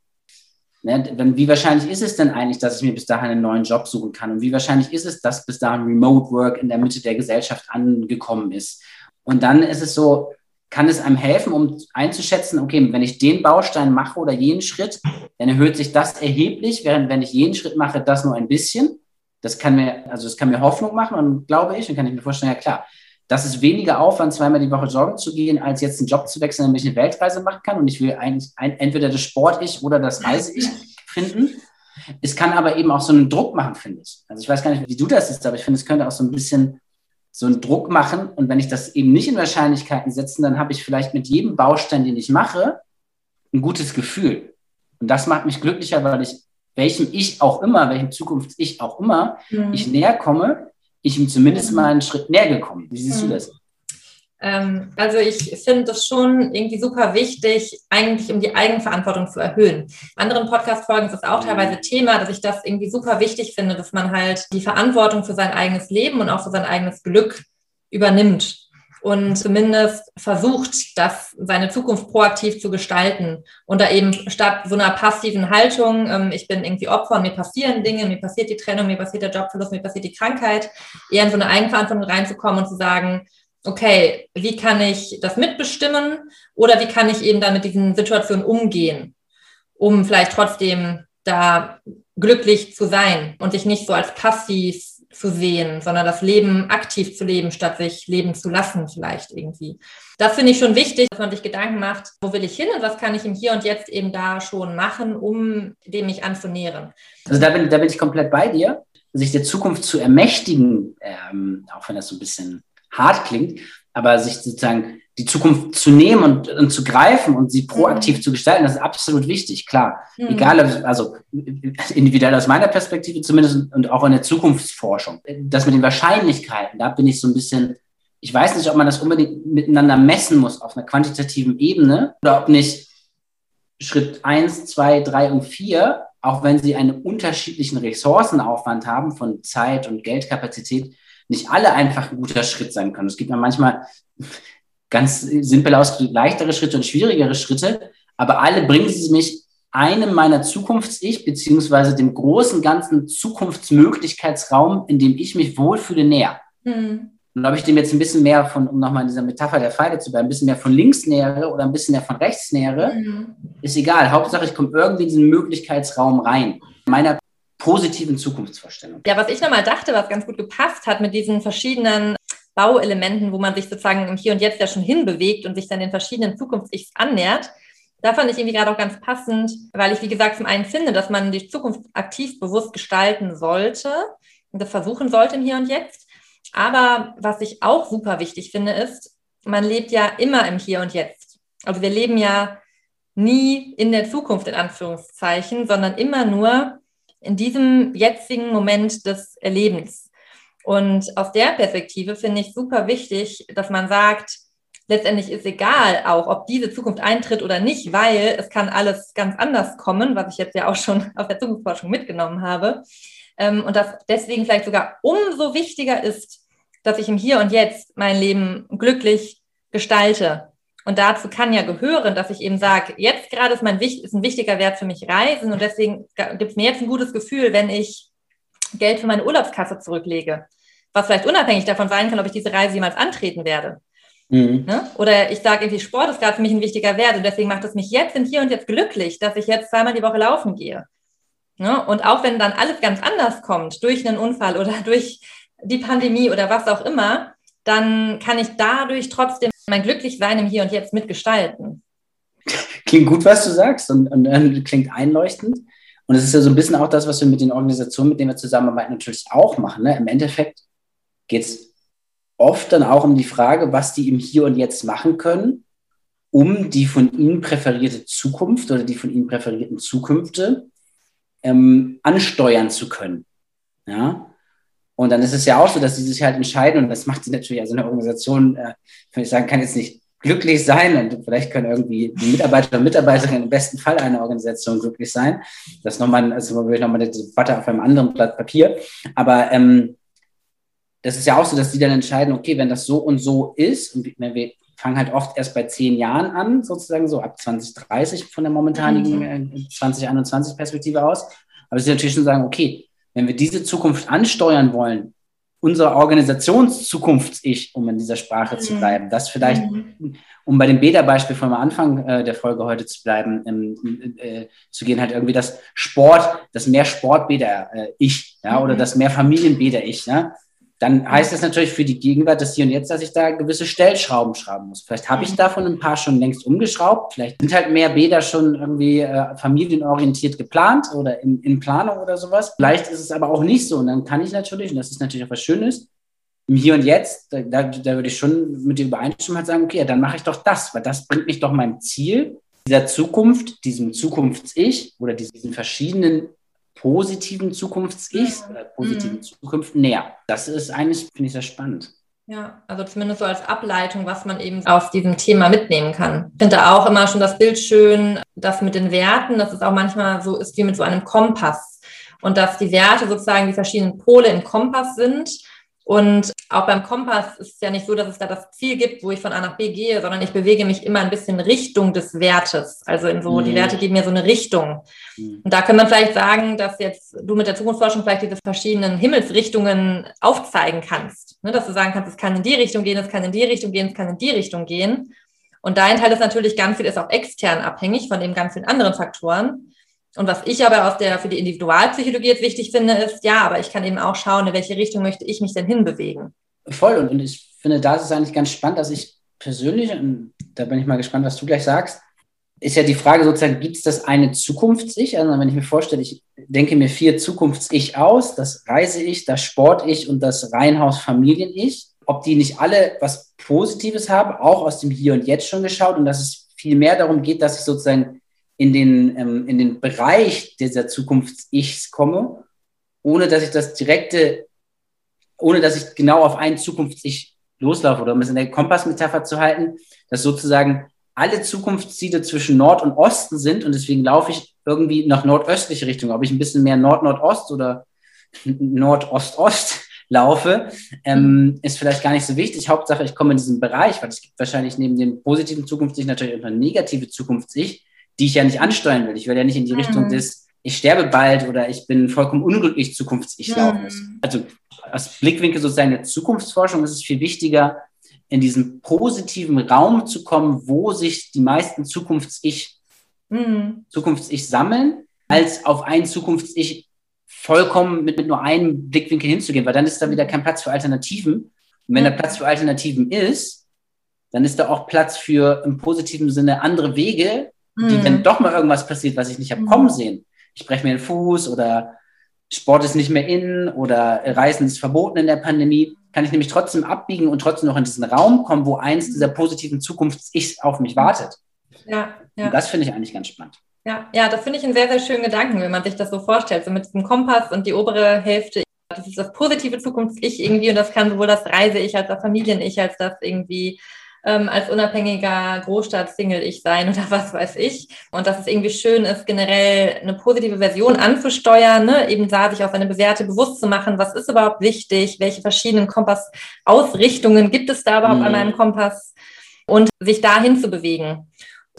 Ne, wie wahrscheinlich ist es denn eigentlich, dass ich mir bis dahin einen neuen Job suchen kann? Und wie wahrscheinlich ist es, dass bis dahin Remote Work in der Mitte der Gesellschaft angekommen ist? Und dann ist es so, kann es einem helfen, um einzuschätzen, okay, wenn ich den Baustein mache oder jenen Schritt, dann erhöht sich das erheblich, während wenn ich jeden Schritt mache, das nur ein bisschen. Das kann mir, also das kann mir Hoffnung machen und glaube ich, und kann ich mir vorstellen, ja klar, das ist weniger Aufwand, zweimal die Woche joggen zu gehen, als jetzt einen Job zu wechseln, damit ich eine Weltreise machen kann. Und ich will eigentlich ein, entweder das Sport-Ich oder das Reise-Ich finden. Es kann aber eben auch so einen Druck machen, finde ich. Also ich weiß gar nicht, wie du das siehst, aber ich finde, es könnte auch so ein bisschen so einen Druck machen. Und wenn ich das eben nicht in Wahrscheinlichkeiten setze, dann habe ich vielleicht mit jedem Baustein, den ich mache, ein gutes Gefühl. Und das macht mich glücklicher, weil ich welchem ich auch immer, welchem Zukunfts-Ich auch immer, mhm. ich näher komme, ich ihm zumindest mal einen Schritt näher gekommen. Wie siehst du das? Ähm, also ich finde das schon irgendwie super wichtig, eigentlich um die Eigenverantwortung zu erhöhen. In anderen Podcast-Folgen ist es auch teilweise Thema, dass ich das irgendwie super wichtig finde, dass man halt die Verantwortung für sein eigenes Leben und auch für sein eigenes Glück übernimmt und zumindest versucht, das seine Zukunft proaktiv zu gestalten. Und da eben statt so einer passiven Haltung, ähm, ich bin irgendwie Opfer und mir passieren Dinge, mir passiert die Trennung, mir passiert der Jobverlust, mir passiert die Krankheit, eher in so eine Eigenverantwortung reinzukommen und zu sagen, okay, wie kann ich das mitbestimmen oder wie kann ich eben da mit diesen Situationen umgehen, um vielleicht trotzdem da glücklich zu sein und sich nicht so als passiv zu sehen, sondern das Leben aktiv zu leben, statt sich leben zu lassen vielleicht irgendwie. Das finde ich schon wichtig, dass man sich Gedanken macht, wo will ich hin und was kann ich im Hier und Jetzt eben da schon machen, um dem mich anzunähern. Also da bin, da bin ich komplett bei dir. Sich der Zukunft zu ermächtigen, ähm, auch wenn das so ein bisschen hart klingt, aber sich sozusagen die Zukunft zu nehmen und, und zu greifen und sie proaktiv mhm. zu gestalten, das ist absolut wichtig, klar. Mhm. Egal, also individuell aus meiner Perspektive zumindest und auch in der Zukunftsforschung. Das mit den Wahrscheinlichkeiten, da bin ich so ein bisschen, ich weiß nicht, ob man das unbedingt miteinander messen muss auf einer quantitativen Ebene oder ob nicht Schritt eins, zwei, drei und vier, auch wenn sie einen unterschiedlichen Ressourcenaufwand haben von Zeit und Geldkapazität, nicht alle einfach ein guter Schritt sein können. Es gibt ja manchmal ganz simpel ausgedrückt leichtere Schritte und schwierigere Schritte, aber alle bringen sie mich einem meiner Zukunfts-Ich, beziehungsweise dem großen ganzen Zukunftsmöglichkeitsraum, in dem ich mich wohlfühle, näher. Mhm. Und ob ich dem jetzt ein bisschen mehr von, um nochmal in dieser Metapher der Pfeile zu bleiben, ein bisschen mehr von links nähere oder ein bisschen mehr von rechts nähere, mhm. ist egal. Hauptsache, ich komme irgendwie in diesen Möglichkeitsraum rein. Meiner positiven Zukunftsvorstellung. Ja, was ich nochmal dachte, was ganz gut gepasst hat mit diesen verschiedenen Bauelementen, wo man sich sozusagen im Hier und Jetzt ja schon hinbewegt und sich dann den verschiedenen Zukunfts-Ichs annähert. Da fand ich irgendwie gerade auch ganz passend, weil ich, wie gesagt, zum einen finde, dass man die Zukunft aktiv bewusst gestalten sollte und das versuchen sollte im Hier und Jetzt. Aber was ich auch super wichtig finde, ist, man lebt ja immer im Hier und Jetzt. Also wir leben ja nie in der Zukunft in Anführungszeichen, sondern immer nur in diesem jetzigen Moment des Erlebens. Und aus der Perspektive finde ich super wichtig, dass man sagt, letztendlich ist egal auch, ob diese Zukunft eintritt oder nicht, weil es kann alles ganz anders kommen, was ich jetzt ja auch schon aus der Zukunftsforschung mitgenommen habe. Ähm, und das deswegen vielleicht sogar umso wichtiger ist, dass ich im Hier und Jetzt mein Leben glücklich gestalte. Und dazu kann ja gehören, dass ich eben sage, jetzt gerade ist, mein, ist ein wichtiger Wert für mich Reisen und deswegen gibt es mir jetzt ein gutes Gefühl, wenn ich Geld für meine Urlaubskasse zurücklege. Was vielleicht unabhängig davon sein kann, ob ich diese Reise jemals antreten werde. Mhm. Ne? Oder ich sage irgendwie, Sport ist gerade für mich ein wichtiger Wert und deswegen macht es mich jetzt im Hier und Jetzt glücklich, dass ich jetzt zweimal die Woche laufen gehe. Ne? Und auch wenn dann alles ganz anders kommt, durch einen Unfall oder durch die Pandemie oder was auch immer, dann kann ich dadurch trotzdem mein Glücklichsein im Hier und Jetzt mitgestalten. Klingt gut, was du sagst und, und, und klingt einleuchtend. Und es ist ja so ein bisschen auch das, was wir mit den Organisationen, mit denen wir zusammenarbeiten, natürlich auch machen. Ne? Im Endeffekt geht es oft dann auch um die Frage, was die im Hier und Jetzt machen können, um die von ihnen präferierte Zukunft oder die von ihnen präferierten Zukünfte ähm, ansteuern zu können. Ja? Und dann ist es ja auch so, dass sie sich halt entscheiden, und das macht sie natürlich, also eine Organisation, äh, kann ich sagen, kann jetzt nicht glücklich sein und vielleicht können irgendwie die Mitarbeiter und Mitarbeiterinnen im besten Fall einer Organisation glücklich sein. Das ist nochmal, also wirklich nochmal eine Debatte auf einem anderen Blatt Papier. Aber ähm, das ist ja auch so, dass die dann entscheiden, okay, wenn das so und so ist, und wir fangen halt oft erst bei zehn Jahren an, sozusagen so ab 2030 von der momentanigen mhm. äh, 2021 Perspektive aus. Aber sie natürlich schon sagen, okay, wenn wir diese Zukunft ansteuern wollen, unser Organisationszukunfts-Ich, um in dieser Sprache mhm. zu bleiben, das vielleicht, mhm. um bei dem Beta-Beispiel vom Anfang äh, der Folge heute zu bleiben, ähm, äh, zu gehen, halt irgendwie das Sport, das mehr Sport-Beta-Ich, ja, mhm. oder das mehr Familien-Beta-Ich, ja, dann heißt das natürlich für die Gegenwart, das Hier und Jetzt, dass ich da gewisse Stellschrauben schrauben muss. Vielleicht habe ich mhm. davon ein paar schon längst umgeschraubt. Vielleicht sind halt mehr Bäder schon irgendwie äh, familienorientiert geplant oder in, in Planung oder sowas. Vielleicht ist es aber auch nicht so. Und dann kann ich natürlich, und das ist natürlich auch was Schönes, im Hier und Jetzt, da, da, da würde ich schon mit dir übereinstimmen halt sagen, okay, ja, dann mache ich doch das, weil das bringt mich doch meinem Ziel dieser Zukunft, diesem Zukunfts-Ich oder diesen verschiedenen positiven Zukunfts-Ichs, äh, positiven mhm. Zukunft näher. Das ist eigentlich, finde ich, sehr spannend. Ja, also zumindest so als Ableitung, was man eben aus diesem Thema mitnehmen kann. Ich finde auch immer schon das Bild schön, das mit den Werten, dass es auch manchmal so ist wie mit so einem Kompass. Und dass die Werte sozusagen die verschiedenen Pole im Kompass sind und auch beim Kompass ist es ja nicht so, dass es da das Ziel gibt, wo ich von A nach B gehe, sondern ich bewege mich immer ein bisschen Richtung des Wertes. Also in so, mhm. die Werte geben mir so eine Richtung. Mhm. Und da kann man vielleicht sagen, dass jetzt du mit der Zukunftsforschung vielleicht diese verschiedenen Himmelsrichtungen aufzeigen kannst. Ne, dass du sagen kannst, es kann in die Richtung gehen, es kann in die Richtung gehen, es kann in die Richtung gehen. Und dein Teil ist natürlich ganz viel, ist auch extern abhängig von den ganz vielen anderen Faktoren. Und was ich aber aus der, für die Individualpsychologie jetzt wichtig finde, ist, ja, aber ich kann eben auch schauen, in welche Richtung möchte ich mich denn hinbewegen. Voll. Und ich finde, da ist es eigentlich ganz spannend, dass ich persönlich, und da bin ich mal gespannt, was du gleich sagst, ist ja die Frage sozusagen, gibt es das eine Zukunfts-Ich? Also wenn ich mir vorstelle, ich denke mir vier Zukunfts-Ich aus, das Reise-Ich, das Sport-Ich und das Reihenhaus-Familien-Ich, ob die nicht alle was Positives haben, auch aus dem Hier und Jetzt schon geschaut und dass es viel mehr darum geht, dass ich sozusagen in den, ähm, in den Bereich dieser Zukunfts-Ichs komme, ohne dass ich das direkte, ohne dass ich genau auf ein Zukunfts-Ich loslaufe oder um es in der Kompassmetapher zu halten, dass sozusagen alle Zukunftsziele zwischen Nord und Osten sind und deswegen laufe ich irgendwie nach nordöstliche Richtung. Ob ich ein bisschen mehr Nord-Nordost oder Nordost-Ost laufe, ähm, ist vielleicht gar nicht so wichtig. Hauptsache, ich komme in diesen Bereich, weil es gibt wahrscheinlich neben dem positiven Zukunfts-Ich natürlich auch eine negative Zukunfts-Ich, die ich ja nicht ansteuern will. Ich will ja nicht in die mhm. Richtung des, ich sterbe bald oder ich bin vollkommen unglücklich zukunfts-Ich mhm. laufen. Also aus Blickwinkel sozusagen der Zukunftsforschung ist es viel wichtiger, in diesen positiven Raum zu kommen, wo sich die meisten Zukunfts-Ich mhm. Zukunfts-Ich sammeln, als auf ein Zukunfts-Ich vollkommen mit, mit nur einem Blickwinkel hinzugehen, weil dann ist da wieder kein Platz für Alternativen. Und wenn da Platz für Alternativen ist, dann ist da auch Platz für im positiven Sinne andere Wege, die, mhm. wenn doch mal irgendwas passiert, was ich nicht habe kommen mhm. sehen, ich breche mir den Fuß oder Sport ist nicht mehr in oder Reisen ist verboten in der Pandemie, kann ich nämlich trotzdem abbiegen und trotzdem noch in diesen Raum kommen, wo eins dieser positiven Zukunfts-Ichs auf mich wartet. Ja, ja. Und das finde ich eigentlich ganz spannend. Ja, ja, das finde ich einen sehr, sehr schönen Gedanken, wenn man sich das so vorstellt. So mit diesem Kompass und die obere Hälfte, das ist das positive Zukunfts-Ich irgendwie und das kann sowohl das Reise-Ich als das Familien-Ich als das irgendwie ähm, als unabhängiger Großstadt-Single ich sein oder was weiß ich. Und dass es irgendwie schön ist, generell eine positive Version anzusteuern, ne? eben da sich auf seine Bewährte bewusst zu machen, was ist überhaupt wichtig, welche verschiedenen Kompassausrichtungen gibt es da überhaupt mhm. an meinem Kompass und sich dahin zu bewegen.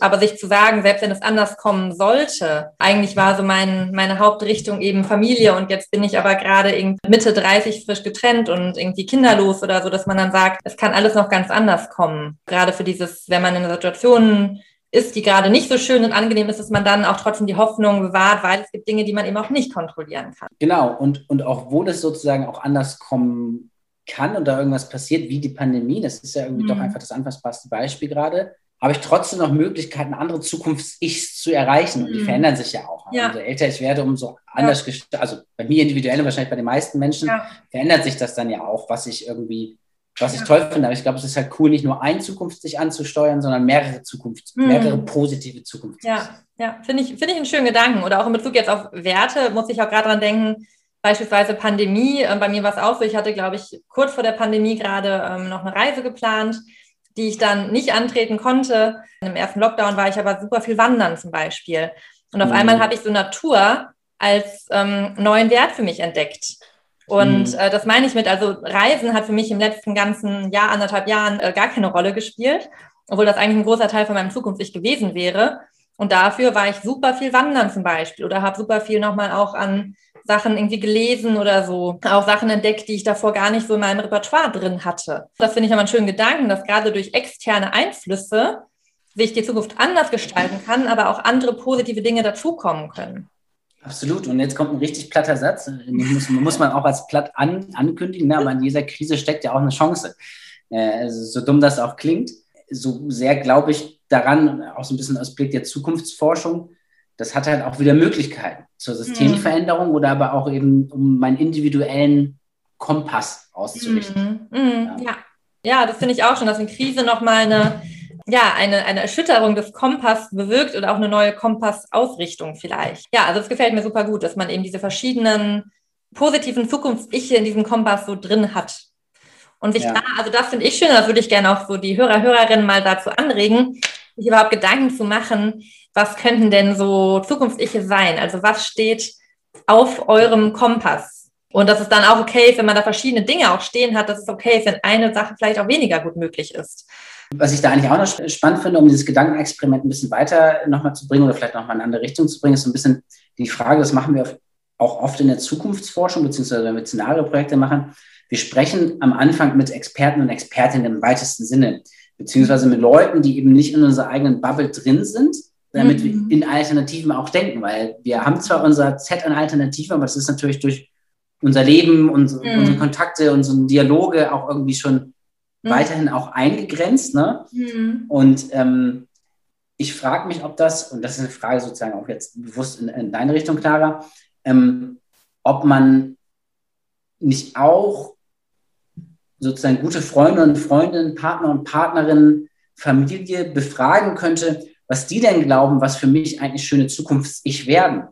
Aber sich zu sagen, selbst wenn es anders kommen sollte, eigentlich war so mein, meine Hauptrichtung eben Familie und jetzt bin ich aber gerade Mitte 30 frisch getrennt und irgendwie kinderlos oder so, dass man dann sagt, es kann alles noch ganz anders kommen. Gerade für dieses, wenn man in einer Situation ist, die gerade nicht so schön und angenehm ist, dass man dann auch trotzdem die Hoffnung bewahrt, weil es gibt Dinge, die man eben auch nicht kontrollieren kann. Genau, und, und auch wo das sozusagen auch anders kommen kann und da irgendwas passiert, wie die Pandemie, das ist ja irgendwie mhm. doch einfach das anfassbarste Beispiel gerade, habe ich trotzdem noch Möglichkeiten, andere Zukunfts-Ichs zu erreichen. Und die mhm. verändern sich ja auch. Ja. Umso älter ich werde, umso anders, ja. also bei mir individuell und wahrscheinlich bei den meisten Menschen, ja. verändert sich das dann ja auch, was ich irgendwie, was ich toll finde. Aber ich glaube, es ist halt cool, nicht nur ein Zukunfts-Ich anzusteuern, sondern mehrere Zukunfts-, mhm. mehrere positive Zukunfts. Ja, ja, finde ich, finde ich einen schönen Gedanken. Oder auch in Bezug jetzt auf Werte muss ich auch gerade dran denken, beispielsweise Pandemie. Äh, bei mir war es auch so, ich hatte, glaube ich, kurz vor der Pandemie gerade ähm, noch eine Reise geplant die ich dann nicht antreten konnte. Im ersten Lockdown war ich aber super viel wandern zum Beispiel. Und auf mhm. einmal habe ich so Natur als ähm, neuen Wert für mich entdeckt. Und mhm. äh, das meine ich mit, also Reisen hat für mich im letzten ganzen Jahr, anderthalb Jahren äh, gar keine Rolle gespielt, obwohl das eigentlich ein großer Teil von meinem Zukunft gewesen wäre. Und dafür war ich super viel wandern zum Beispiel oder habe super viel nochmal auch an Sachen irgendwie gelesen oder so, auch Sachen entdeckt, die ich davor gar nicht so in meinem Repertoire drin hatte. Das finde ich aber einen schönen Gedanken, dass gerade durch externe Einflüsse sich die Zukunft anders gestalten kann, aber auch andere positive Dinge dazukommen können. Absolut. Und jetzt kommt ein richtig platter Satz. Den muss, muss man auch als platt an, ankündigen, ne? aber in dieser Krise steckt ja auch eine Chance. Äh, also, so dumm das auch klingt, so sehr glaube ich daran, auch so ein bisschen aus Blick der Zukunftsforschung, das hat halt auch wieder Möglichkeiten zur Systemveränderung mhm. oder aber auch eben, um meinen individuellen Kompass auszurichten. Mhm. Mhm. Ja. ja. das finde ich auch schon, dass eine Krise nochmal eine, ja, eine, eine Erschütterung des Kompass bewirkt oder auch eine neue Kompassausrichtung vielleicht. Ja, also es gefällt mir super gut, dass man eben diese verschiedenen positiven Zukunfts-Iche in diesem Kompass so drin hat. Und sich ja. da, also das finde ich schön, das würde ich gerne auch so die Hörer, Hörerinnen mal dazu anregen, sich überhaupt Gedanken zu machen, was könnten denn so Zukunftsiche sein? Also was steht auf eurem Kompass? Und dass es dann auch okay ist, wenn man da verschiedene Dinge auch stehen hat, dass es okay ist, wenn eine Sache vielleicht auch weniger gut möglich ist. Was ich da eigentlich auch noch spannend finde, um dieses Gedankenexperiment ein bisschen weiter nochmal zu bringen oder vielleicht nochmal in eine andere Richtung zu bringen, ist so ein bisschen die Frage, das machen wir auch oft in der Zukunftsforschung, beziehungsweise wenn wir Szenarioprojekte machen. Wir sprechen am Anfang mit Experten und Expertinnen im weitesten Sinne, beziehungsweise mit Leuten, die eben nicht in unserer eigenen Bubble drin sind, damit mhm. wir in Alternativen auch denken, weil wir haben zwar unser Set an Alternativen, aber das ist natürlich durch unser Leben, unsere, mhm. unsere Kontakte, unsere Dialoge auch irgendwie schon mhm. weiterhin auch eingegrenzt. Ne? Mhm. Und ähm, ich frage mich, ob das, und das ist eine Frage sozusagen auch jetzt bewusst in, in deine Richtung, Clara, ähm, ob man nicht auch sozusagen gute Freunde und Freundinnen, Partner und Partnerinnen, Familie befragen könnte, was die denn glauben, was für mich eigentlich schöne Zukunfts-Ich werden.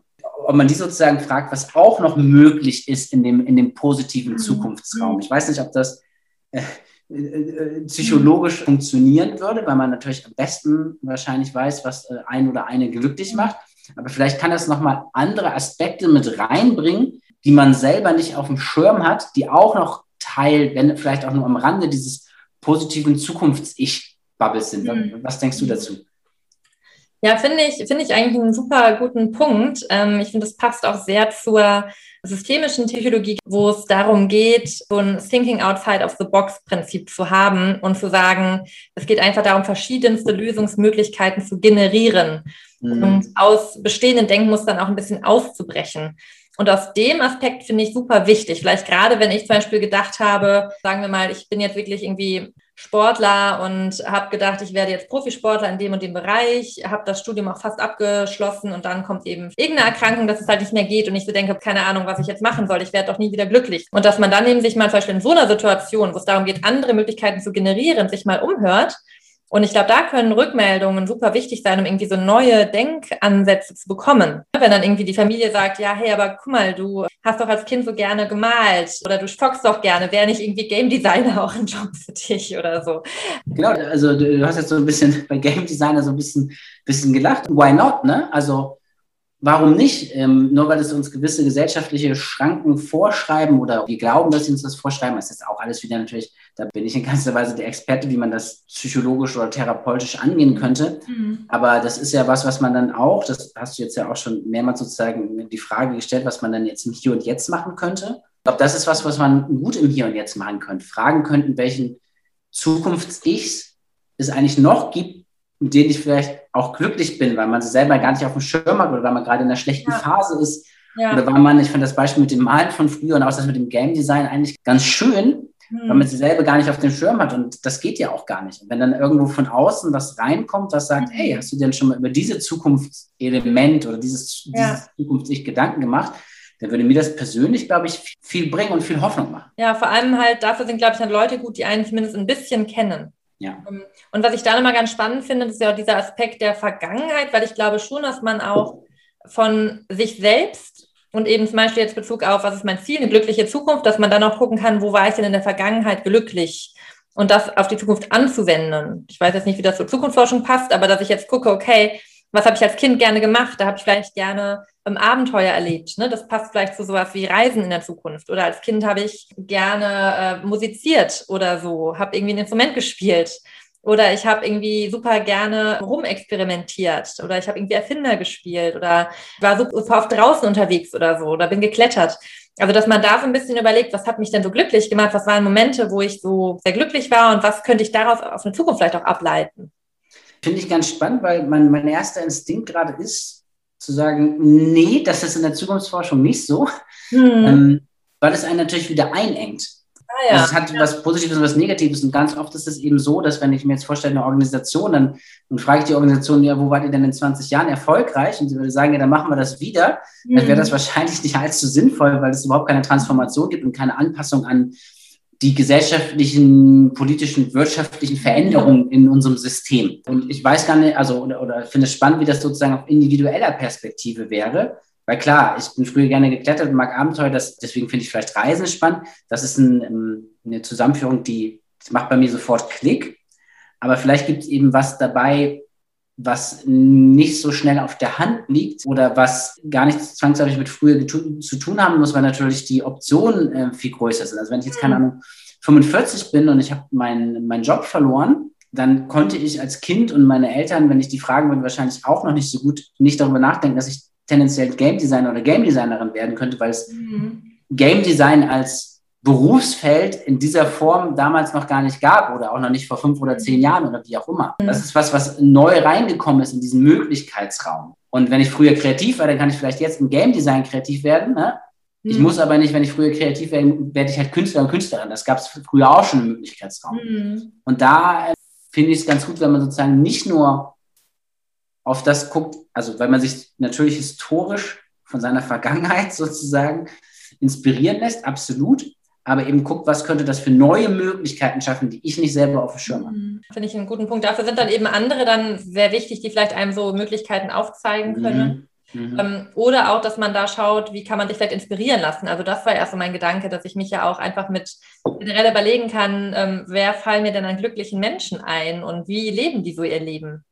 Ob man die sozusagen fragt, was auch noch möglich ist in dem, in dem positiven mhm. Zukunftsraum. Ich weiß nicht, ob das äh, äh, psychologisch funktionieren würde, weil man natürlich am besten wahrscheinlich weiß, was äh, ein oder eine glücklich macht. Aber vielleicht kann das nochmal andere Aspekte mit reinbringen, die man selber nicht auf dem Schirm hat, die auch noch Teil, wenn vielleicht auch nur am Rande dieses positiven Zukunfts-Ich-Bubbles sind. Mhm. Was denkst du dazu? Ja, finde ich, finde ich eigentlich einen super guten Punkt. Ähm, ich finde, das passt auch sehr zur systemischen Psychologie, wo es darum geht, so ein Thinking Outside of the Box Prinzip zu haben und zu sagen, es geht einfach darum, verschiedenste Lösungsmöglichkeiten zu generieren mhm. und aus bestehenden Denkmustern auch ein bisschen auszubrechen. Und aus dem Aspekt finde ich super wichtig. Vielleicht gerade, wenn ich zum Beispiel gedacht habe, sagen wir mal, ich bin jetzt wirklich irgendwie Sportler und habe gedacht, ich werde jetzt Profisportler in dem und dem Bereich, habe das Studium auch fast abgeschlossen und dann kommt eben irgendeine Erkrankung, dass es halt nicht mehr geht und ich so denke, keine Ahnung, was ich jetzt machen soll, ich werde doch nie wieder glücklich. Und dass man dann eben sich mal zum Beispiel in so einer Situation, wo es darum geht, andere Möglichkeiten zu generieren, sich mal umhört Und ich glaube, da können Rückmeldungen super wichtig sein, um irgendwie so neue Denkansätze zu bekommen. Wenn dann irgendwie die Familie sagt, ja, hey, aber guck mal, du hast doch als Kind so gerne gemalt oder du stockst doch gerne, wäre nicht irgendwie Game Designer auch ein Job für dich oder so. Genau, also du hast jetzt so ein bisschen bei Game Designer so ein bisschen, bisschen gelacht. Why not, ne? Also Warum nicht? Ähm, nur weil es uns gewisse gesellschaftliche Schranken vorschreiben oder wir glauben, dass sie uns das vorschreiben, das ist auch alles wieder natürlich, da bin ich in ganzer Weise der Experte, wie man das psychologisch oder therapeutisch angehen könnte. Mhm. Aber das ist ja was, was man dann auch, das hast du jetzt ja auch schon mehrmals sozusagen die Frage gestellt, was man dann jetzt im Hier und Jetzt machen könnte. Ich glaube, das ist was, was man gut im Hier und Jetzt machen könnte. Fragen könnten, welchen Zukunfts-Ichs es eigentlich noch gibt, mit denen ich vielleicht auch glücklich bin, weil man sie selber gar nicht auf dem Schirm hat oder weil man gerade in einer schlechten ja. Phase ist. Ja. Oder weil man, ich fand das Beispiel mit dem Malen von früher und auch das mit dem Game Design eigentlich ganz schön, hm. weil man sie selber gar nicht auf dem Schirm hat. Und das geht ja auch gar nicht. Und wenn dann irgendwo von außen was reinkommt, was sagt, mhm. hey, hast du dir denn schon mal über diese Zukunftselement oder dieses, ja. dieses Zukunfts-Ich Gedanken gemacht? dann würde mir das persönlich, glaube ich, viel bringen und viel Hoffnung machen. Ja, vor allem halt, dafür sind, glaube ich, dann Leute gut, die einen zumindest ein bisschen kennen. Ja. Ähm, und was ich da nochmal ganz spannend finde, ist ja auch dieser Aspekt der Vergangenheit, weil ich glaube schon, dass man auch von sich selbst und eben zum Beispiel jetzt Bezug auf, was ist mein Ziel, eine glückliche Zukunft, dass man dann auch gucken kann, wo war ich denn in der Vergangenheit glücklich und das auf die Zukunft anzuwenden. Ich weiß jetzt nicht, wie das zur Zukunftsforschung passt, aber dass ich jetzt gucke, okay, was habe ich als Kind gerne gemacht? Da habe ich vielleicht gerne ähm, Abenteuer erlebt. Ne? Das passt vielleicht zu sowas wie Reisen in der Zukunft. Oder als Kind habe ich gerne äh, musiziert oder so, habe irgendwie ein Instrument gespielt. Oder ich habe irgendwie super gerne rumexperimentiert oder ich habe irgendwie Erfinder gespielt oder war super oft draußen unterwegs oder so oder bin geklettert. Also, dass man da so ein bisschen überlegt, was hat mich denn so glücklich gemacht? Was waren Momente, wo ich so sehr glücklich war und was könnte ich daraus auf eine Zukunft vielleicht auch ableiten? Finde ich ganz spannend, weil mein, mein erster Instinkt gerade ist, zu sagen, nee, das ist in der Zukunftsforschung nicht so, mhm. ähm, weil es einen natürlich wieder einengt. Ah, ja. Also es hat ja. was Positives und was Negatives. Und ganz oft ist es eben so, dass wenn ich mir jetzt vorstelle, eine Organisation, dann, dann frage ich die Organisation, ja, wo wart ihr denn in 20 Jahren erfolgreich? Und sie würde sagen, ja, dann machen wir das wieder. Mhm. Dann wäre das wahrscheinlich nicht allzu sinnvoll, weil es überhaupt keine Transformation gibt und keine Anpassung an die gesellschaftlichen, politischen, wirtschaftlichen Veränderungen in unserem System. Und ich weiß gar nicht, also oder, oder finde es spannend, wie das sozusagen auf individueller Perspektive wäre. Weil klar, ich bin früher gerne geklettert und mag Abenteuer, das, deswegen finde ich vielleicht Reisen spannend. Das ist ein, ähm, eine Zusammenführung, die macht bei mir sofort Klick. Aber vielleicht gibt es eben was dabei, was nicht so schnell auf der Hand liegt oder was gar nichts zwangsläufig mit früher zu tun haben muss, weil natürlich die Optionen äh, viel größer sind. Also wenn ich jetzt keine mhm. Ahnung 45 bin und ich habe meinen mein Job verloren, dann konnte ich als Kind und meine Eltern, wenn ich die fragen würde, wahrscheinlich auch noch nicht so gut nicht darüber nachdenken, dass ich tendenziell Game Designer oder Game Designerin werden könnte, weil es mhm. Game Design als Berufsfeld in dieser Form damals noch gar nicht gab oder auch noch nicht vor fünf oder zehn Jahren oder wie auch immer. Das ist was, was neu reingekommen ist in diesen Möglichkeitsraum. Und wenn ich früher kreativ war, dann kann ich vielleicht jetzt im Game Design kreativ werden. Ne? Ich mhm. muss aber nicht, wenn ich früher kreativ werde, werde ich halt Künstler und Künstlerin. Das gab es früher auch schon im Möglichkeitsraum. Mhm. Und da äh, finde ich es ganz gut, wenn man sozusagen nicht nur auf das guckt, also weil man sich natürlich historisch von seiner Vergangenheit sozusagen inspirieren lässt, absolut aber eben guckt, was könnte das für neue Möglichkeiten schaffen, die ich nicht selber auf dem Schirm habe. Mhm. Finde ich einen guten Punkt. Dafür sind dann eben andere dann sehr wichtig, die vielleicht einem so Möglichkeiten aufzeigen können. Mhm. Mhm. Oder auch, dass man da schaut, wie kann man sich vielleicht inspirieren lassen. Also das war erst so mein Gedanke, dass ich mich ja auch einfach mit generell überlegen kann, ähm, wer fallen mir denn an glücklichen Menschen ein und wie leben die so ihr Leben?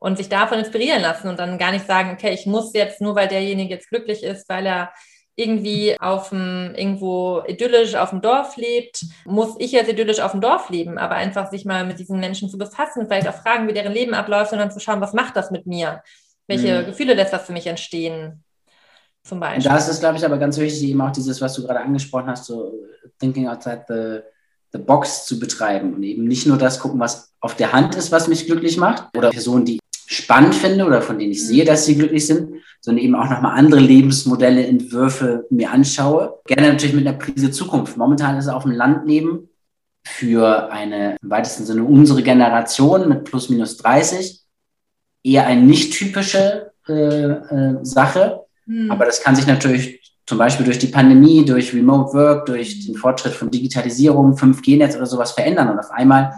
Und sich davon inspirieren lassen und dann gar nicht sagen, okay, ich muss jetzt, nur weil derjenige jetzt glücklich ist, weil er irgendwie auf dem, irgendwo idyllisch auf dem Dorf lebt, muss ich jetzt idyllisch auf dem Dorf leben, aber einfach sich mal mit diesen Menschen zu befassen, vielleicht auch fragen, wie deren Leben abläuft und dann zu schauen, was macht das mit mir? Welche mhm. Gefühle lässt das für mich entstehen? Zum Beispiel. Da ist es, glaube ich, aber ganz wichtig, eben auch dieses, was du gerade angesprochen hast, so thinking outside the, the box zu betreiben und eben nicht nur das gucken, was auf der Hand ist, was mich glücklich macht oder Personen, die spannend finde oder von denen ich sehe, dass sie glücklich sind, sondern eben auch nochmal andere Lebensmodelle, Entwürfe mir anschaue. Gerne natürlich mit einer Prise Zukunft. Momentan ist es auf dem Land leben für eine im weitesten Sinne unsere Generation mit plus minus 30 eher eine nicht typische äh, äh, Sache. Mhm. Aber das kann sich natürlich zum Beispiel durch die Pandemie, durch Remote Work, durch den Fortschritt von Digitalisierung, 5G-Netz oder sowas verändern. Und auf einmal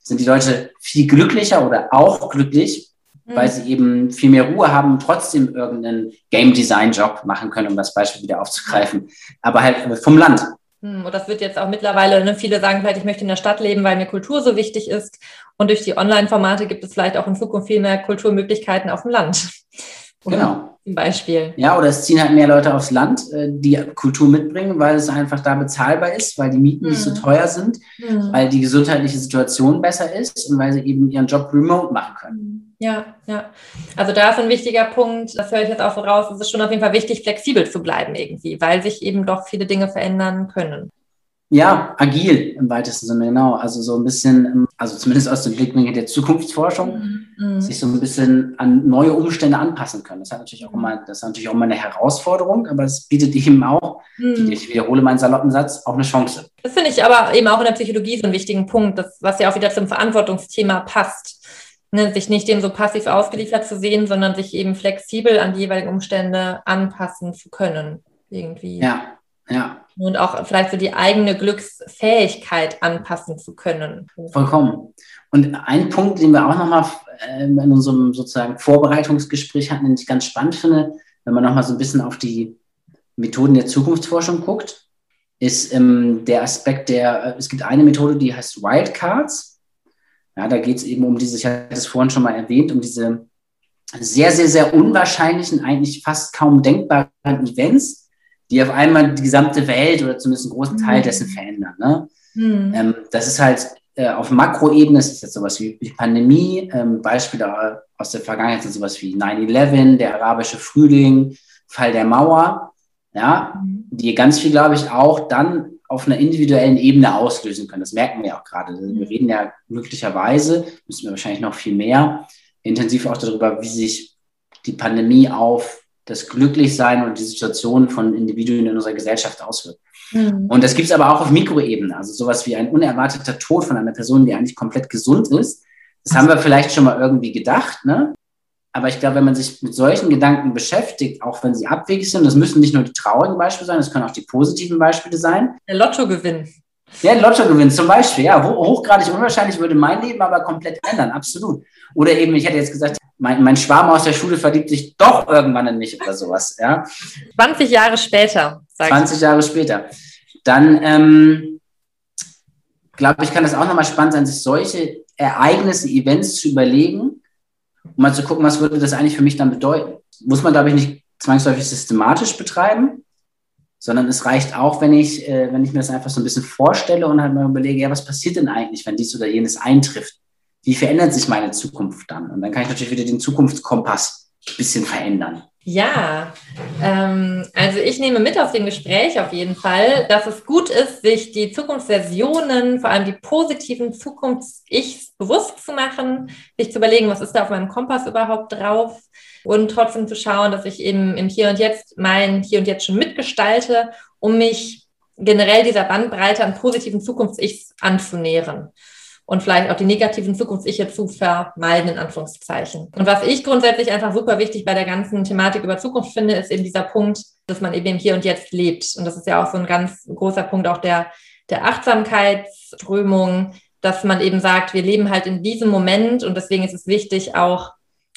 sind die Leute viel glücklicher oder auch glücklich, mhm. weil sie eben viel mehr Ruhe haben und trotzdem irgendeinen Game Design Job machen können, um das Beispiel wieder aufzugreifen, aber halt vom Land. Hm, und das wird jetzt auch mittlerweile, ne, viele sagen vielleicht, ich möchte in der Stadt leben, weil mir Kultur so wichtig ist. Und durch die Online-Formate gibt es vielleicht auch in Zukunft viel mehr Kulturmöglichkeiten auf dem Land. Genau. Zum Beispiel. Ja, oder es ziehen halt mehr Leute aufs Land, äh, die Kultur mitbringen, weil es einfach da bezahlbar ist, weil die Mieten mhm. nicht so hm. teuer sind, mhm. weil die gesundheitliche Situation besser ist und weil sie eben ihren Job remote machen können. Hm. Ja, ja. Also da ist ein wichtiger Punkt, das höre ich jetzt auch so raus, es ist schon auf jeden Fall wichtig, flexibel zu bleiben irgendwie, weil sich eben doch viele Dinge verändern können. Ja, agil im weitesten Sinne, genau. Also so ein bisschen, also zumindest aus dem Blickwinkel der Zukunftsforschung, mhm. sich so ein bisschen an neue Umstände anpassen können. Das hat natürlich auch immer, das ist natürlich auch immer eine Herausforderung, aber es bietet eben auch, mhm. ich wiederhole meinen saloppen Satz, auch eine Chance. Das finde ich aber eben auch in der Psychologie so einen wichtigen Punkt, das, was ja auch wieder zum Verantwortungsthema passt. Ne, sich nicht dem so passiv ausgeliefert zu sehen, sondern sich eben flexibel an die jeweiligen Umstände anpassen zu können. Irgendwie. Ja, ja. Und auch vielleicht so die eigene Glücksfähigkeit anpassen zu können. Vollkommen. Und ein Punkt, den wir auch nochmal äh, in unserem sozusagen Vorbereitungsgespräch hatten, den ich ganz spannend finde, wenn man nochmal so ein bisschen auf die Methoden der Zukunftsforschung guckt, ist ähm, der Aspekt der, äh, es gibt eine Methode, die heißt Wildcards. Ja, da geht es eben um diese, ich hatte es vorhin schon mal erwähnt, um diese sehr, sehr, sehr unwahrscheinlichen, eigentlich fast kaum denkbaren Events, die auf einmal die gesamte Welt oder zumindest einen großen Teil mhm. dessen verändern. Ne? Mhm. Ähm, das ist halt äh, auf Makroebene, das ist jetzt sowas wie, wie Pandemie, ähm, Beispiele aus der Vergangenheit sind sowas wie 9-11, der arabische Frühling, Fall der Mauer, ja, mhm. die ganz viel, glaube ich, auch dann auf einer individuellen Ebene auslösen können. Das merken wir auch gerade. Wir reden ja möglicherweise, müssen wir wahrscheinlich noch viel mehr, intensiv auch darüber, wie sich die Pandemie auf das Glücklichsein und die Situation von Individuen in unserer Gesellschaft auswirkt. Mhm. Und das gibt es aber auch auf Mikroebene, also sowas wie ein unerwarteter Tod von einer Person, die eigentlich komplett gesund ist. Das haben wir vielleicht schon mal irgendwie gedacht, ne? Aber ich glaube, wenn man sich mit solchen Gedanken beschäftigt, auch wenn sie abwegig sind, das müssen nicht nur die traurigen Beispiele sein, das können auch die positiven Beispiele sein. Der Lottogewinn. Ja, Lottogewinn zum Beispiel, ja, hochgradig unwahrscheinlich würde mein Leben aber komplett ändern, absolut. Oder eben, ich hätte jetzt gesagt, mein, mein Schwarm aus der Schule verliebt sich doch irgendwann in mich oder sowas. Ja. 20 Jahre später. 20 Jahre später. Dann ähm, glaube ich, kann das auch nochmal spannend sein, sich solche Ereignisse, Events zu überlegen, um mal zu gucken, was würde das eigentlich für mich dann bedeuten. Muss man, glaube ich, nicht zwangsläufig systematisch betreiben, sondern es reicht auch, wenn ich, äh, wenn ich mir das einfach so ein bisschen vorstelle und halt mal überlege, ja, was passiert denn eigentlich, wenn dies oder jenes eintrifft? Wie verändert sich meine Zukunft dann? Und dann kann ich natürlich wieder den Zukunftskompass ein bisschen verändern. Ja, ähm, also ich nehme mit aus dem Gespräch auf jeden Fall, dass es gut ist, sich die Zukunftsversionen, vor allem die positiven Zukunfts-Ichs bewusst zu machen, sich zu überlegen, was ist da auf meinem Kompass überhaupt drauf und trotzdem zu schauen, dass ich eben im Hier und Jetzt mein Hier und Jetzt schon mitgestalte, um mich generell dieser Bandbreite an positiven Zukunfts-Ichs anzunähern und vielleicht auch die negativen Zukunftsiche zu vermeiden, in Anführungszeichen. Und was ich grundsätzlich einfach super wichtig bei der ganzen Thematik über Zukunft finde, ist eben dieser Punkt, dass man eben Hier und Jetzt lebt. Und das ist ja auch so ein ganz großer Punkt auch der, der Achtsamkeitsströmung, dass man eben sagt, wir leben halt in diesem Moment und deswegen ist es wichtig, auch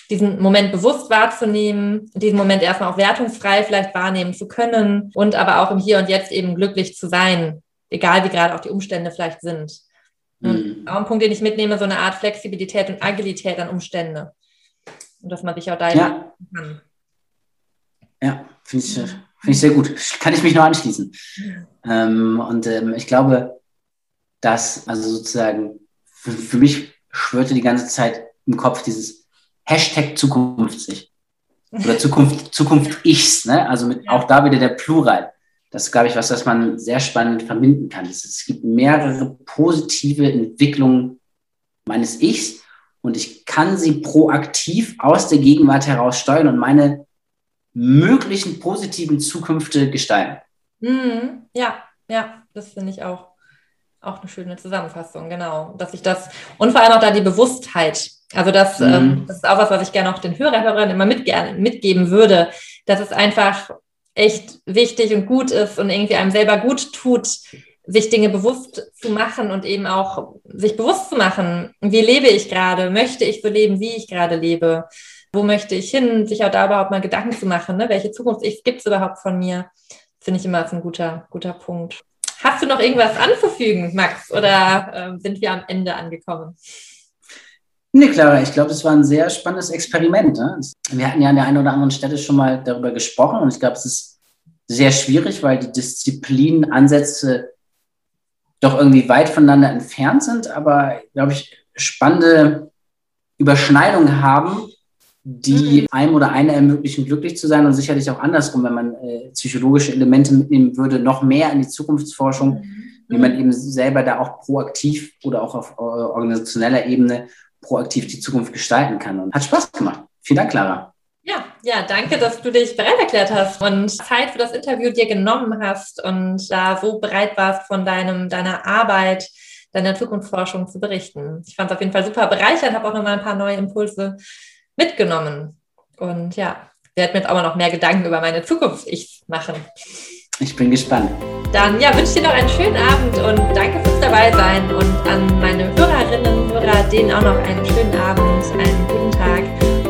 diesen Moment bewusst wahrzunehmen, diesen Moment erstmal auch wertungsfrei vielleicht wahrnehmen zu können und aber auch im Hier und Jetzt eben glücklich zu sein, egal wie gerade auch die Umstände vielleicht sind. Mhm. Auch ein Punkt, den ich mitnehme, so eine Art Flexibilität und Agilität an Umstände. Und dass man sich auch da ja. kann. Ja, finde ich, find ich sehr gut. Kann ich mich nur anschließen. Ähm, und ähm, ich glaube, dass, also sozusagen, für, für, mich schwörte die ganze Zeit im Kopf dieses Hashtag Zukunft sich. Oder Zukunft, Zukunft ichs, ne? Also mit, auch da wieder der Plural das ist, glaube ich, was, das man sehr spannend verbinden kann. Es gibt mehrere positive Entwicklungen meines Ichs und ich kann sie proaktiv aus der Gegenwart heraus steuern und meine möglichen positiven Zukünfte gestalten. Mhm. Ja, ja, das finde ich auch, auch eine schöne Zusammenfassung, genau. Dass ich das, und vor allem auch da die Bewusstheit. Also das, mhm. ähm, das ist auch was, was ich gerne auch den Hörer, Hörerinnen immer mit, mitgeben würde, dass es einfach echt wichtig und gut ist und irgendwie einem selber gut tut, sich Dinge bewusst zu machen und eben auch sich bewusst zu machen, wie lebe ich gerade, möchte ich so leben, wie ich gerade lebe, wo möchte ich hin, sich auch da überhaupt mal Gedanken zu machen, ne? welche Zukunft gibt es überhaupt von mir, finde ich immer ein guter, guter Punkt. Hast du noch irgendwas anzufügen, Max, oder äh, sind wir am Ende angekommen? Nee, Clara, ich glaube, es war ein sehr spannendes Experiment. Ne? Wir hatten ja an der einen oder anderen Stelle schon mal darüber gesprochen und ich glaube, es ist sehr schwierig, weil die Disziplinenansätze doch irgendwie weit voneinander entfernt sind, aber, glaube ich, spannende Überschneidungen haben, die mhm. einem oder einer ermöglichen, glücklich zu sein und sicherlich auch andersrum, wenn man äh, psychologische Elemente mitnehmen würde, noch mehr in die Zukunftsforschung, mhm. wie man eben selber da auch proaktiv oder auch auf äh, organisationeller Ebene proaktiv die Zukunft gestalten kann. Und hat Spaß gemacht. Vielen Dank, Clara. Ja, ja, danke, dass du dich bereit erklärt hast und Zeit für das Interview dir genommen hast und da so bereit warst, von deinem, deiner Arbeit, deiner Zukunftsforschung zu berichten. Ich fand es auf jeden Fall super bereichernd, habe auch nochmal ein paar neue Impulse mitgenommen. Und ja, werde mir jetzt aber noch mehr Gedanken über meine Zukunft ich machen. Ich bin gespannt. Dann ja, wünsche dir noch einen schönen Abend und danke fürs Dabeisein und an meine Hörerinnen und Hörer, denen auch noch einen schönen Abend, einen guten Tag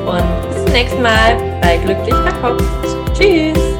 und bis zum nächsten Mal bei Glücklich verkopft. Tschüss!